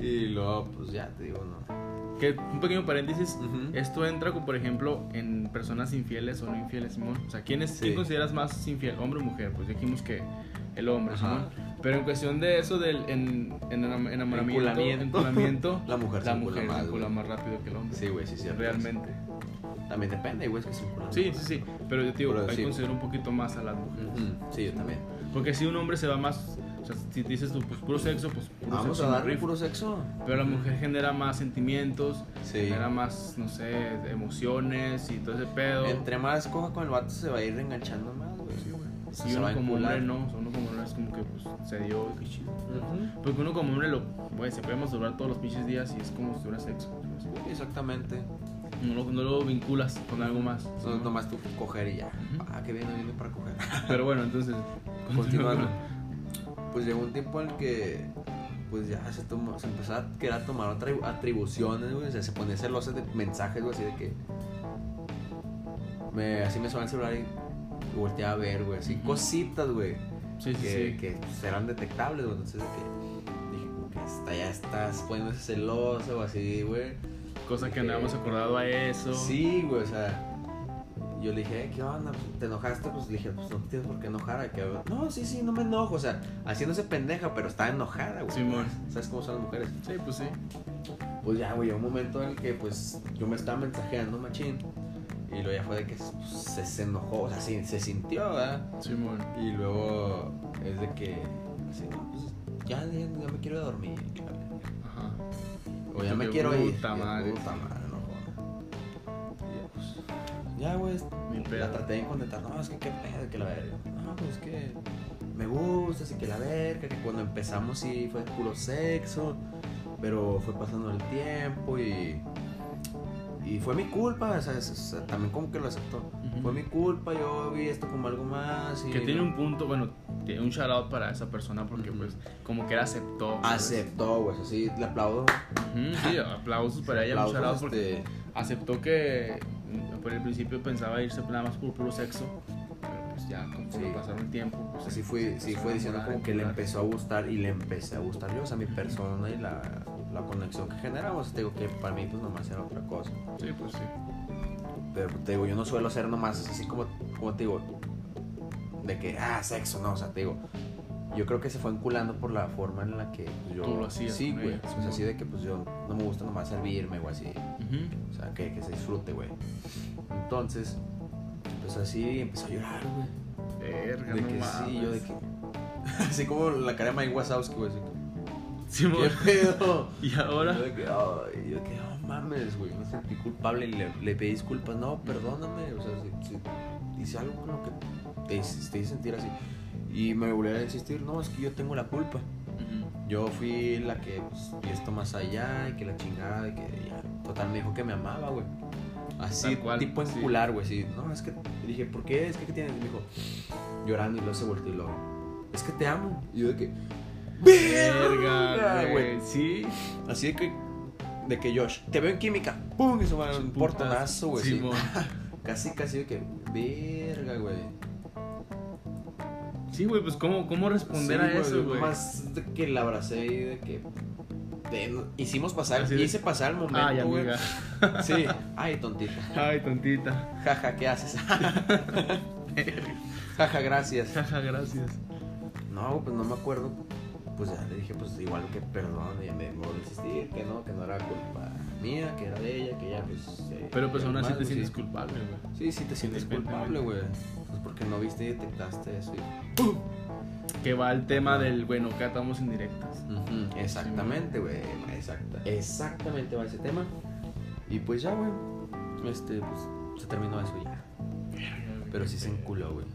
Y luego, pues ya te digo, no. Que un pequeño paréntesis. Ujú. Esto entra, como, por ejemplo, en personas infieles o no infieles, Simón. O sea, ¿quién, es, Sí. ¿quién consideras más infiel? ¿Hombre o mujer? Pues dijimos que el hombre. Simón. Pero en cuestión de eso del en, en enam- enamoramiento, Enculamiento. enculamiento, La mujer se la encula mujer más, se encula más rápido que el hombre. Sí, güey, sí, sí. Realmente. También depende, güey, es que un Sí, sí, sí. Pero yo te digo, Pero hay sí. que considerar un poquito más a las mujeres. Ujú, Sí, yo también. Porque si un hombre se va más. Sea, si dices tú, pues puro sexo, pues puro Vamos sexo. a me darle puro sexo. Pero la mujer genera más sentimientos, Sí. genera más, no sé, emociones y todo ese pedo. Entre más coja con el vato se va a ir enganchando más, güey. Sí, güey. Se Y uno a como hombre no, o sea, uno como hombre es como que pues, se dio qué chido. Porque uno como hombre lo, güey, se puede masturbar todos los pinches días y es como si tuviera sexo. Exactamente. No lo, no lo vinculas con algo más. No, nomás tú coger y ya. Ah, qué bien, no vine para coger. Pero bueno, entonces, Continuando. Pues llegó un tiempo en el que pues ya se, tomó, se empezó a querer tomar atribu- atribuciones, güey. O sea, se ponía celosa de mensajes, güey, así de que. Me, así me sonaba el celular y volteaba a ver, güey. Así Ujú. cositas, güey. Sí, que, sí. que pues, eran detectables, güey. Entonces, de que dije, como que hasta ya estás poniéndose celosa o así, güey. Cosa que no habíamos acordado a eso. Sí, güey, o sea. Yo le dije, "Eh, ¿qué onda? Pues, ¿Te enojaste? Pues le dije, pues no tienes por qué enojar. Que, no, sí, sí, no me enojo. O sea, haciéndose pendeja, pero estaba enojada, güey. Simón. ¿Sabes cómo son las mujeres? Sí, pues sí. Pues ya, güey, un momento en el que, pues, yo me estaba mensajeando, machín. Y luego ya fue de que pues, se, se enojó, o sea, sí, se sintió, ¿verdad? Simón. Y luego es de que, así, no, pues, ya, ya, ya me quiero dormir. Ajá. O ya me quiero ir. puta madre. Puta madre, ya, güey, la traté de contentar. No, es que qué pedo, que la verga. No, pues es que me gusta, así que la verga. Que cuando empezamos sí fue puro sexo. Pero fue pasando el tiempo y. y fue mi culpa, o sea, es- también como que lo aceptó. Fue mi culpa, yo vi esto como algo más. Y Que tiene un punto, bueno, tiene un shout out para esa persona porque pues como que él aceptó. Aceptó, güey, así le aplaudo. Sí, aplausos para ella, un Aplausos, shout out porque este, aceptó que por el principio pensaba irse nada más por puro sexo, pero pues ya conforme Sí. pasaron el tiempo, pues Así fue, sí fue diciendo como que le empezó a gustar y le empecé a gustar yo, o sea, mi persona y la, la conexión que generamos. Te digo que para mí pues nomás era otra cosa. Sí, pues sí. Pero te digo, yo no suelo ser nomás así como, como te digo, de que, ah, sexo, no, o sea, te digo, yo creo que se fue enculando por la forma en la que pues, yo... Tú lo hacías Sí, güey, sí, ¿no? así de que pues yo no me gusta nomás servirme o así, o sea, que, que se disfrute, güey. Entonces, pues así empezó a llorar, güey. Verga, De no que mames. sí, yo de que... Así como la cara de Mike Wazowski, güey, así Simón. ¿Qué pedo? Y ahora, Yo de que, ay, yo de que, no mames, güey, me sentí culpable y le, le pedí disculpas. No, perdóname, o sea, si, si hice algo con lo que te, te hice sentir así. Y me volvió a insistir, no, es que yo tengo la culpa. Yo fui la que pues, vi esto más allá y que la chingada y que ya. Total, me dijo que me amaba, güey. Así, cual, tipo sí. encular, güey. Sí, no, es que dije, ¿por qué? Es que, ¿qué tienes? Y me dijo, llorando y luego se volteó y luego, es que te amo. Y yo de que, Verga, güey. Sí. Así de que, de que Josh, te veo en química, ¡pum! Y se va un portonazo, güey. sí. Casi, casi de que, verga, güey. Sí, güey, pues cómo, cómo responder Sí, a eso, güey. Más de que la abracé y de que. de- hicimos pasar, Así de- hice pasar el momento, güey. sí, ay, tontita. Ay, tontita. Jaja, ¿qué haces? Jaja, gracias. Jaja, gracias. No, pues no me acuerdo. Pues ya le dije, pues igual que perdón, y me volvió a insistir, que no, que no era culpa mía, que era de ella, que ya pues. eh, Pero pues aún así te sí. sientes culpable, güey. Sí, sí te sientes culpable, güey. Porque no viste y detectaste eso. y- Que va el tema del, bueno, que atamos indirectas. Ujú, Exactamente, güey. Exacta, exactamente va ese tema. Y pues ya, güey. Este, pues se terminó eso ya. Pero sí se enculó, güey.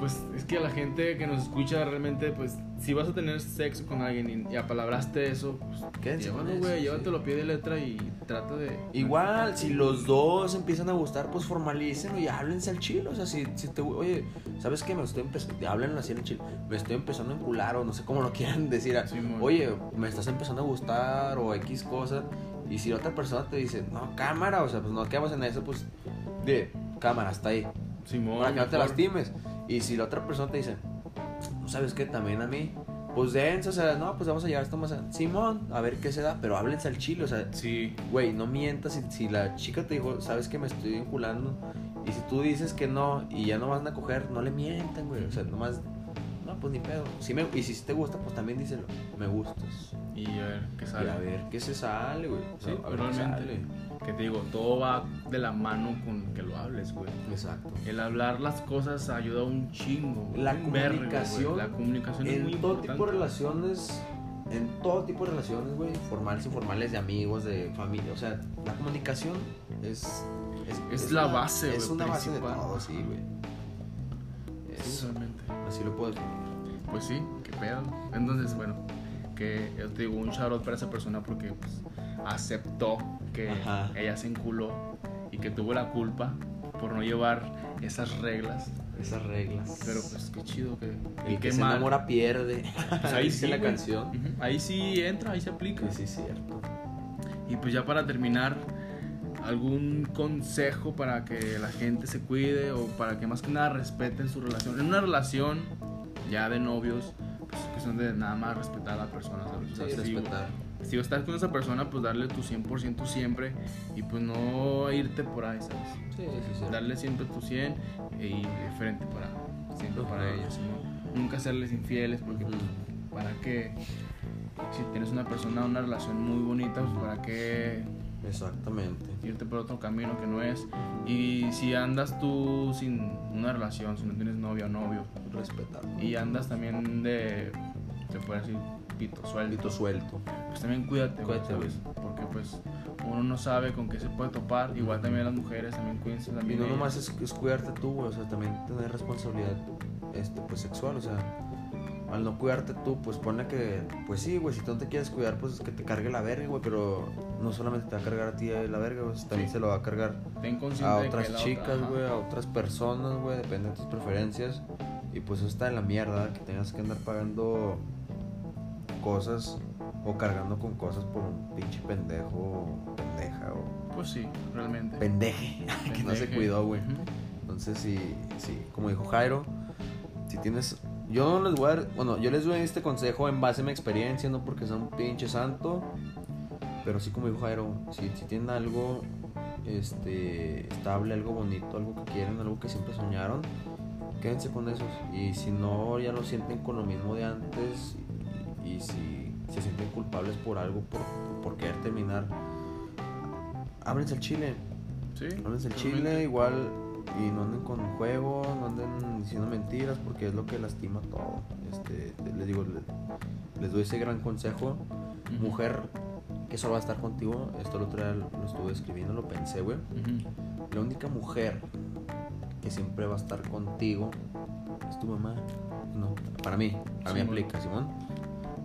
Pues es que a la gente que nos escucha realmente, pues, si vas a tener sexo con alguien y, y apalabraste eso, pues, Quédense llévalo, güey, sí. llévatelo pie de letra y trata de... Igual, si los dos empiezan a gustar, pues formalicen y háblense al chilo. O sea, si, si te, oye, ¿sabes qué? Me estoy empezando, háblenlo así en el chilo. Me estoy empezando a encular o no sé cómo lo quieran decir. Simón. oye, me estás empezando a gustar o X cosa. Y si otra persona te dice, no, cámara, o sea, pues no quedamos en eso, pues, de cámara, hasta ahí. Simón, para que no te lastimes. Y si la otra persona te dice, "¿No ¿sabes qué? También a mí, pues dense, o sea, no, pues vamos a llevar esto más a Simón, a ver qué se da, pero háblense al chile, o sea, Sí, güey, no mientas. Si, si la chica te dijo, ¿sabes que me estoy vinculando? Y si tú dices que no y ya no van a coger, no le mientan, güey, o sea, nomás, no, pues ni pedo. Si me, y si te gusta, pues también díselo, me gustas. y a ver qué Y sale. a ver qué se sale, güey. O sea, Sí, a ver qué realmente. sale. Que te digo, todo va de la mano con que lo hables, güey. Exacto. El hablar las cosas ayuda un chingo. güey. La vergo, comunicación La comunicación es muy En todo importante. tipo de relaciones, en todo tipo de relaciones, güey, formales, informales, de amigos, de familia, o sea, la comunicación es... Es la base, Es güey, una base de principal. todo, sí, güey. Es- realmente. así lo puedo definir. Pues sí, qué pedo. Entonces, bueno, que yo te digo un shout out para esa persona porque pues, aceptó que Ajá. ella se enculó y que tuvo la culpa por no llevar esas reglas. Esas reglas. Pero pues qué chido que. El que qué se mal. enamora pierde. Pues ahí sí. la güey. canción. Ujú, Ahí sí entra, ahí se aplica. Sí, sí, cierto. Y pues ya para terminar, algún consejo para que la gente se cuide o para que más que nada respeten su relación. En una relación ya de novios, pues que son de nada más respetar a la persona, ¿sabes? O sea, Sí, si- estás con esa persona, pues darle tu 100% siempre y pues no irte por ahí, ¿sabes? Sí, sí, sí. Darle siempre tu 100 y de frente para siempre para Ajá. ellos, ¿no? Nunca serles infieles porque pues, para qué si tienes una persona una relación muy bonita, pues para qué Exactamente. irte por otro camino que no es. Y si andas tú sin una relación, si no tienes novia o novio Respetar. y andas también de se puede decir pito suelto, Maldito suelto. pues también cuídate, güey, Cuídate, ¿sabes? Porque pues uno no sabe con qué se puede topar. Igual también las mujeres también cuídense Y también. no ellas. nomás es, es cuidarte tú, güey, o sea, también tener responsabilidad este, pues, sexual, o sea, al no cuidarte tú, pues ponle que, pues sí, güey, si tú no te quieres cuidar, pues es que te cargue la verga, güey, pero no solamente te va a cargar a ti la verga, güey, también Sí. se lo va a cargar Ten a otras chicas, otra- güey, a otras personas, güey, depende de tus preferencias. Y pues eso está en la mierda, que tengas que andar pagando cosas o cargando con cosas por un pinche pendejo o pendeja o Pues sí, realmente. pendeje que no se cuidó, güey. Entonces, sí, sí, como dijo Jairo, si tienes. Yo no les voy a dar. Bueno, yo les doy este consejo en base a mi experiencia, no porque sea un pinche santo. Pero sí, como dijo Jairo, si, si tienen algo este, estable, algo bonito, algo que quieren, algo que siempre soñaron, quédense con esos. Y si no, ya lo sienten con lo mismo de antes. Y, si se sienten culpables por algo, por, por querer terminar, ábrense el chile. Sí. Háblense el chile igual y no anden con juego, no anden diciendo mentiras porque es lo que lastima todo. Este, les digo, le- les doy ese gran consejo. Ujú. Mujer que solo va a estar contigo, esto el otro día lo estuve escribiendo, lo pensé, güey. Ujú. La única mujer que siempre va a estar contigo es tu mamá. No, para mí, para mí Simón. aplica, Simón.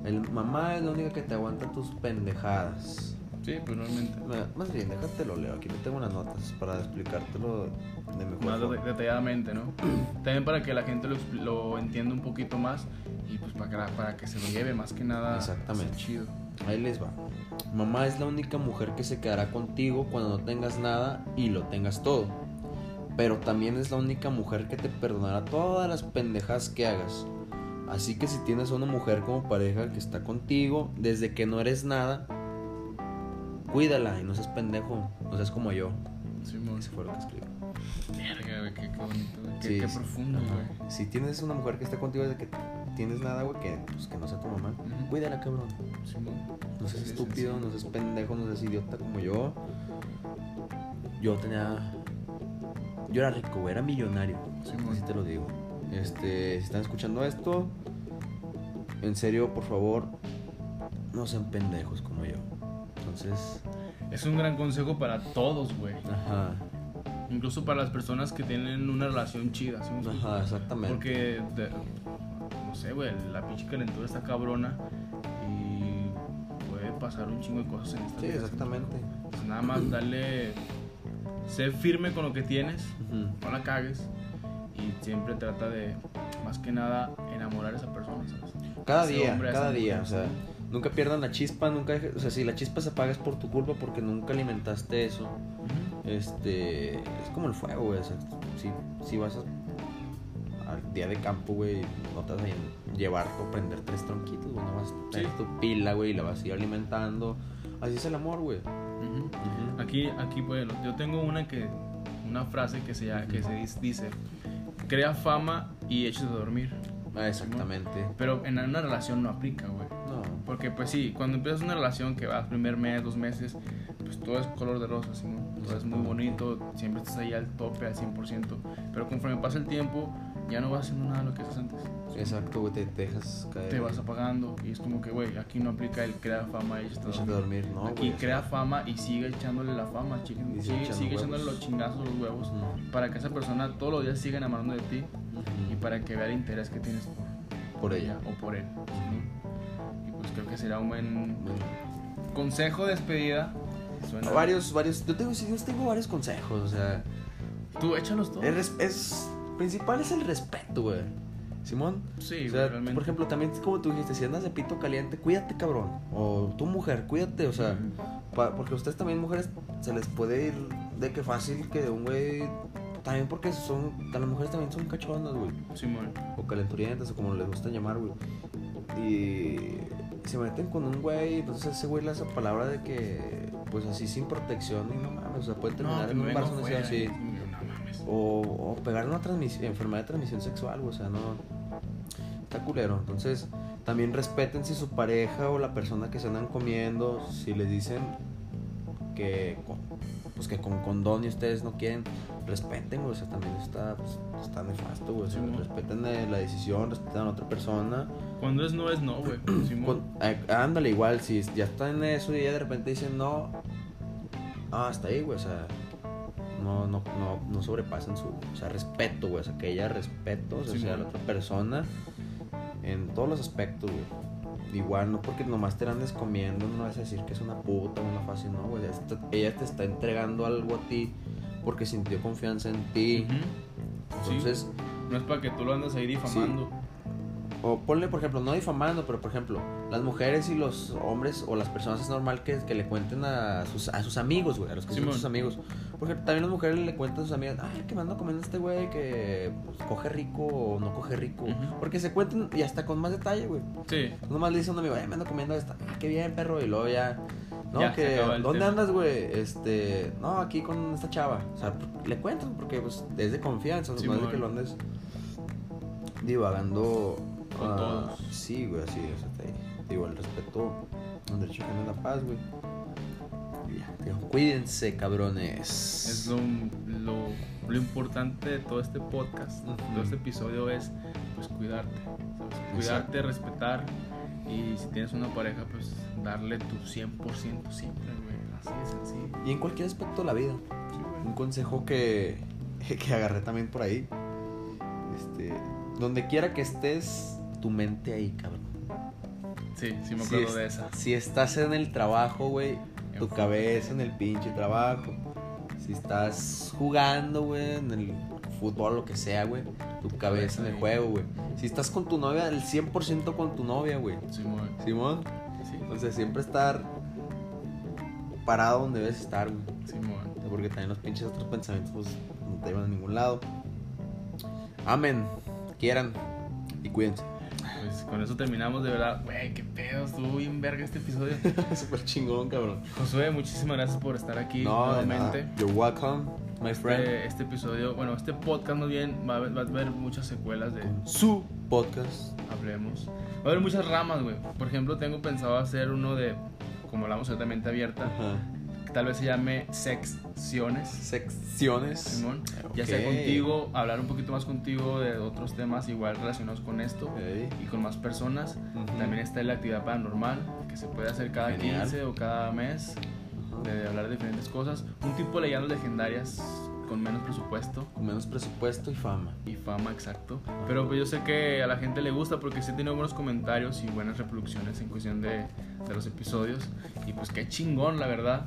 El mamá es la única que te aguanta tus pendejadas. Sí, pues realmente. Más bien, déjate lo leo. Aquí te tengo unas notas para explicártelo de mejor Más forma. deta- detalladamente, ¿no? También para que la gente lo, lo entienda un poquito más y pues para que, para que se lo lleve más que nada. Exactamente. pues, chido. Ahí les va. Mamá es la única mujer que se quedará contigo cuando no tengas nada y lo tengas todo. Pero también es la única mujer que te perdonará todas las pendejas que hagas. Así que si tienes a una mujer como pareja que está contigo desde que no eres nada, cuídala y no seas pendejo, no seas como yo. Simón. Ese fue lo que escribí. Verga, güey, qué, qué bonito, güey. Qué, Sí, qué sí. profundo, Ajá. güey. Si tienes una mujer que está contigo desde que tienes nada, güey, que, pues, que no sea tu mamá, cuídala, cabrón. Simón. No seas Sí, estúpido, sí, sí. no seas pendejo, no seas idiota como yo. Yo tenía. Yo era rico, era millonario. Así te lo digo. Este, si están escuchando esto, en serio, por favor, no sean pendejos como yo. Entonces, Es un gran consejo para todos, güey. ajá, Incluso para las personas que tienen una relación chida. ¿sí ajá, exactamente. Porque, de- no sé, güey, la pinche calentura está cabrona y puede pasar un chingo de cosas en esta Sí, vida. exactamente. Pues nada más darle, sé firme con lo que tienes, Ujú. no la cagues y siempre trata de, más que nada, enamorar a esa persona, ¿sabes? Cada Ese día, cada día, o sea, nunca pierdan la chispa, nunca, o sea, si la chispa se apaga es por tu culpa porque nunca alimentaste eso. Este, es como el fuego, güey. O sea, si, si vas a- al día de campo, güey, no te vas a llevar o prender tres tronquitos, güey. No vas a tener Sí. tu pila, güey, y la vas a ir alimentando. Así es el amor, güey. Aquí, aquí, pues, yo tengo una que, una frase que se, que se dice, crea fama y échate a dormir. Ah, exactamente. Pero en una relación no aplica, güey. No. Porque pues sí, cuando empiezas una relación que vas primer mes, dos meses, pues todo es color de rosa, ¿sí? todo es muy bonito, siempre estás ahí al tope, al 100%, pero conforme pasa el tiempo, ya no vas haciendo nada de lo que haces antes. Exacto, güey, te, te dejas caer. Te vas apagando y es como que, güey, aquí no aplica el crea fama y a dormir. dormir, ¿no? Aquí sea, crea fama y sigue echándole la fama, Y sigue sigue, echando sigue echándole los chingazos, los huevos, ujú, para que esa persona todos los días siga enamorando de ti y ujú. para que vea el interés que tienes por, Por ella. o por él. ¿sí? Y pues creo que será un buen Bueno. consejo de despedida. Suena- Varios, varios. Yo tengo, yo tengo varios consejos, o sea. Tú échalos todos. Res- es, principal es el respeto, güey. Simón. Sí, o sea, realmente. por ejemplo, también como tú dijiste, si andas de pito caliente, cuídate, cabrón. O tu mujer, cuídate, o sea, porque a ustedes también mujeres se les puede ir de que fácil que un güey también porque son, las mujeres también son cachondas, güey, Simón. o calenturientas o como les gusta llamar, güey. Y se meten con un güey, entonces ese güey le hace palabra de que pues así sin protección y no mames, o sea, puede terminar que en un fuera, así. O, o pegar una transmisión, enfermedad de transmisión sexual, o sea, no. Está culero. Entonces, también respeten si su pareja o la persona que se andan comiendo, si les dicen que con, pues que con condón y ustedes no quieren, respeten, güey, o sea, también está, pues, está nefasto, güey. o sea, Sí, mo. respeten eh, la decisión, respeten a la otra persona. Cuando es no, es no, güey. Con- eh, ándale, igual, si ya están en eso y ya de repente dicen no, ah, hasta ahí, güey, o sea, no, no, no, no sobrepasen su, o sea, respeto, güey, o sea, que haya respeto, o sea, Sí, mo. la otra persona, en todos los aspectos, güey. Igual, no porque nomás te la andes comiendo, no vas a decir que es una puta o una fácil, no, güey. Ella te está entregando algo a ti porque sintió confianza en ti. Sí. Entonces, No es para que tú lo andes ahí difamando. o ponle, por ejemplo, no difamando, pero por ejemplo, las mujeres y los hombres o las personas es normal que, que le cuenten a sus, a sus amigos, güey, a los que son sus amigos. Porque también las mujeres le cuentan a sus amigas, ay, que me ando comiendo este güey que pues, coge rico o no coge rico. Porque se cuentan y hasta con más detalle, güey. Sí. Nomás le dice a un amigo, ay, me ando comiendo esta, ah, qué bien, perro, y luego ya. No, Ya, que, ¿dónde tema. andas, güey? Este, no, aquí con esta chava. O sea, le cuentan porque pues, es de confianza, no Simón. es de que lo andes divagando. Con ah, todos. Sí, güey, así, o sea, te digo, el respeto, el derecho la paz, güey. Cuídense, cabrones. Es lo, lo, lo importante de todo este podcast, Ujú. todo este episodio es pues cuidarte, ¿sabes? Cuidarte, respetar y si tienes una pareja pues darle tu 100% siempre, güey. Así de sencillo. Y en cualquier aspecto de la vida. Sí. Un consejo que, que agarré también por ahí. Este, donde quiera que estés, tu mente ahí, cabrón. Sí, sí me acuerdo es- de esa. Si estás en el trabajo, güey, tu cabeza en el pinche trabajo. Si estás jugando, güey, en el fútbol, lo que sea, güey, tu cabeza en el juego, güey. Si estás con tu novia, el 100% con tu novia, güey. Simón. Simón. Sí, Entonces, siempre estar parado donde debes estar, güey. Simón. Porque también los pinches otros pensamientos pues, no te llevan a ningún lado. Amén. Quieran y cuídense. Pues con eso terminamos de verdad. Güey, qué pedo, estuvo bien verga este episodio. Súper chingón, cabrón. Josué, muchísimas gracias por estar aquí No, de nada. nuevamente. You're welcome, my friend. Este, este episodio, bueno, este podcast más bien va a, haber- va a haber muchas secuelas de Su podcast. Hablemos. Va a haber muchas ramas, güey. Por ejemplo, tengo pensado hacer uno de, como hablamos de mente abierta, Ajá. Tal vez se llame secciones. Secciones. Simón, ya sea contigo, hablar un poquito más contigo de otros temas igual relacionados con esto Ey. y con más personas. Ujú. También está la actividad paranormal, que se puede hacer cada Genial. 15 o cada mes, Ajá. de hablar de diferentes cosas. Un tipo de leyendas legendarias con menos presupuesto Con menos presupuesto y fama. y fama, exacto. Pero pues yo sé que a la gente le gusta porque sí tiene buenos comentarios y buenas reproducciones en cuestión de, de los episodios. Y pues qué chingón, la verdad.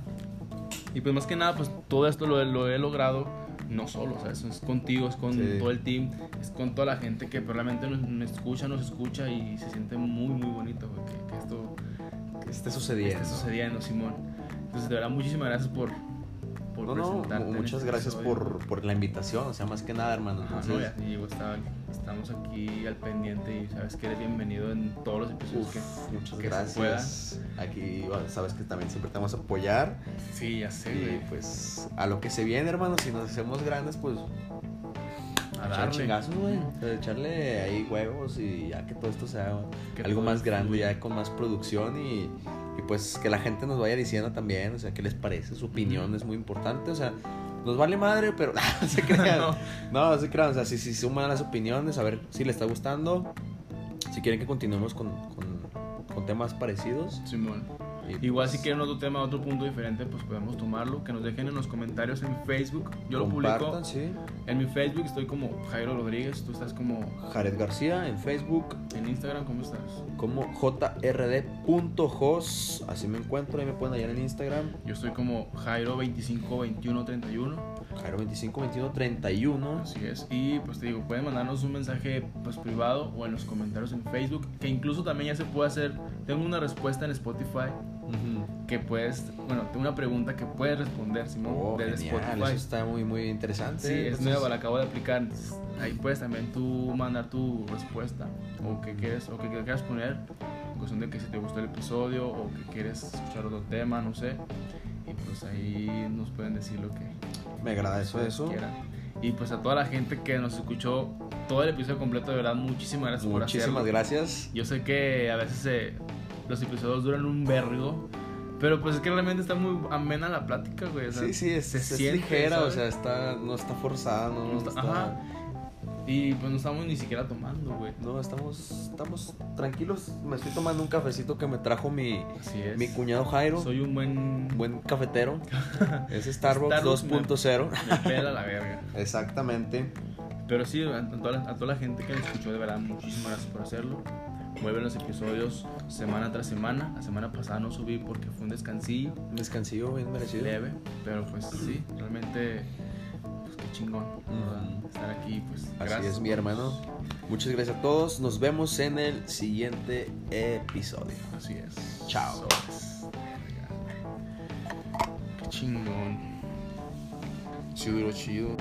Y pues más que nada, pues todo esto lo, lo he logrado no solo, o sea, eso es contigo, es con Sí. todo el team, es con toda la gente que probablemente nos, nos escucha, nos escucha y se siente muy, muy bonito güey, que, que esto Que esté sucediendo. esté sucediendo, Simón. Entonces, de verdad, muchísimas gracias por, por No, no, presentarte muchas este gracias por, por la invitación, o sea, más que nada, hermano. Ajá, Entonces, no, digo, está- estamos aquí al pendiente y sabes que eres bienvenido en todos los episodios uf, que... muchas que gracias. Aquí sabes que también siempre te vamos a apoyar. Sí, ya sé, Y pues a lo que se viene, hermano, si nos hacemos grandes, pues A darle. chingazos, güey. Echarle ahí huevos y ya que todo esto sea algo más grande, ya con más producción y, y pues que la gente nos vaya diciendo también, o sea, qué les parece, su opinión es muy importante, o sea, nos vale madre, pero no se crean. No. no. no se crean, o sea, si, si suman las opiniones, a ver si les está gustando, si quieren que continuemos con, con, con temas parecidos. Simón. Y, Igual pues, si quieren otro tema, otro punto diferente, pues podemos tomarlo. Que nos dejen en los comentarios en Facebook. Yo lo publico. sí. En mi Facebook estoy como Jairo Rodríguez. Tú estás como Jared García en Facebook, en Instagram. ¿Cómo estás? como jrd.jos, así me encuentro, ahí me pueden hallar en Instagram, Yo estoy como Jairo 252131. Jairo 252131. Así es. Y pues te digo, pueden mandarnos un mensaje pues privado o en los comentarios en Facebook. Que incluso también ya se puede hacer. Tengo una respuesta en Spotify que puedes, bueno, una pregunta que puedes responder, Simón, Oh, desde genial, Spotify. eso está muy muy interesante. Sí, es Entonces, nueva, la acabo de aplicar. entonces, ahí puedes también tú mandar tu respuesta o que quieres o que quieras poner en cuestión de que si te gustó el episodio o que quieres escuchar otro tema, no sé. Y pues ahí nos pueden decir lo que Me agrada eso, quieran. Y pues a toda la gente que nos escuchó todo el episodio completo, de verdad, muchísimas gracias por Muchísimas gracias. Yo sé que a veces eh, los episodios duran un vergo, pero pues es que realmente está muy amena la plática, güey. o sea, sí, sí, es, se es siente, ligera, ¿sabes? o sea, está, no está forzada, no, No está- está- ajá. Y pues no estamos ni siquiera tomando, güey. no, estamos, estamos tranquilos. Me estoy tomando un cafecito que me trajo mi, mi cuñado Jairo, Soy un buen. buen cafetero. es Starbucks, Starbucks me- 2.0. Me pela la verga. Exactamente. Pero sí, a, toda la, a toda la gente que nos escuchó, de verdad, muchísimas gracias por hacerlo. Mueven los episodios semana tras semana. La semana pasada no subí porque fue un descansillo Un descansillo bien merecido. leve, pero pues sí, realmente, pues qué chingón estar aquí, pues Así gracias. es, mi hermano. Muchas gracias a todos. Nos vemos en el siguiente episodio. Así es. Chao. Sobres. Qué chingón. Duró chido.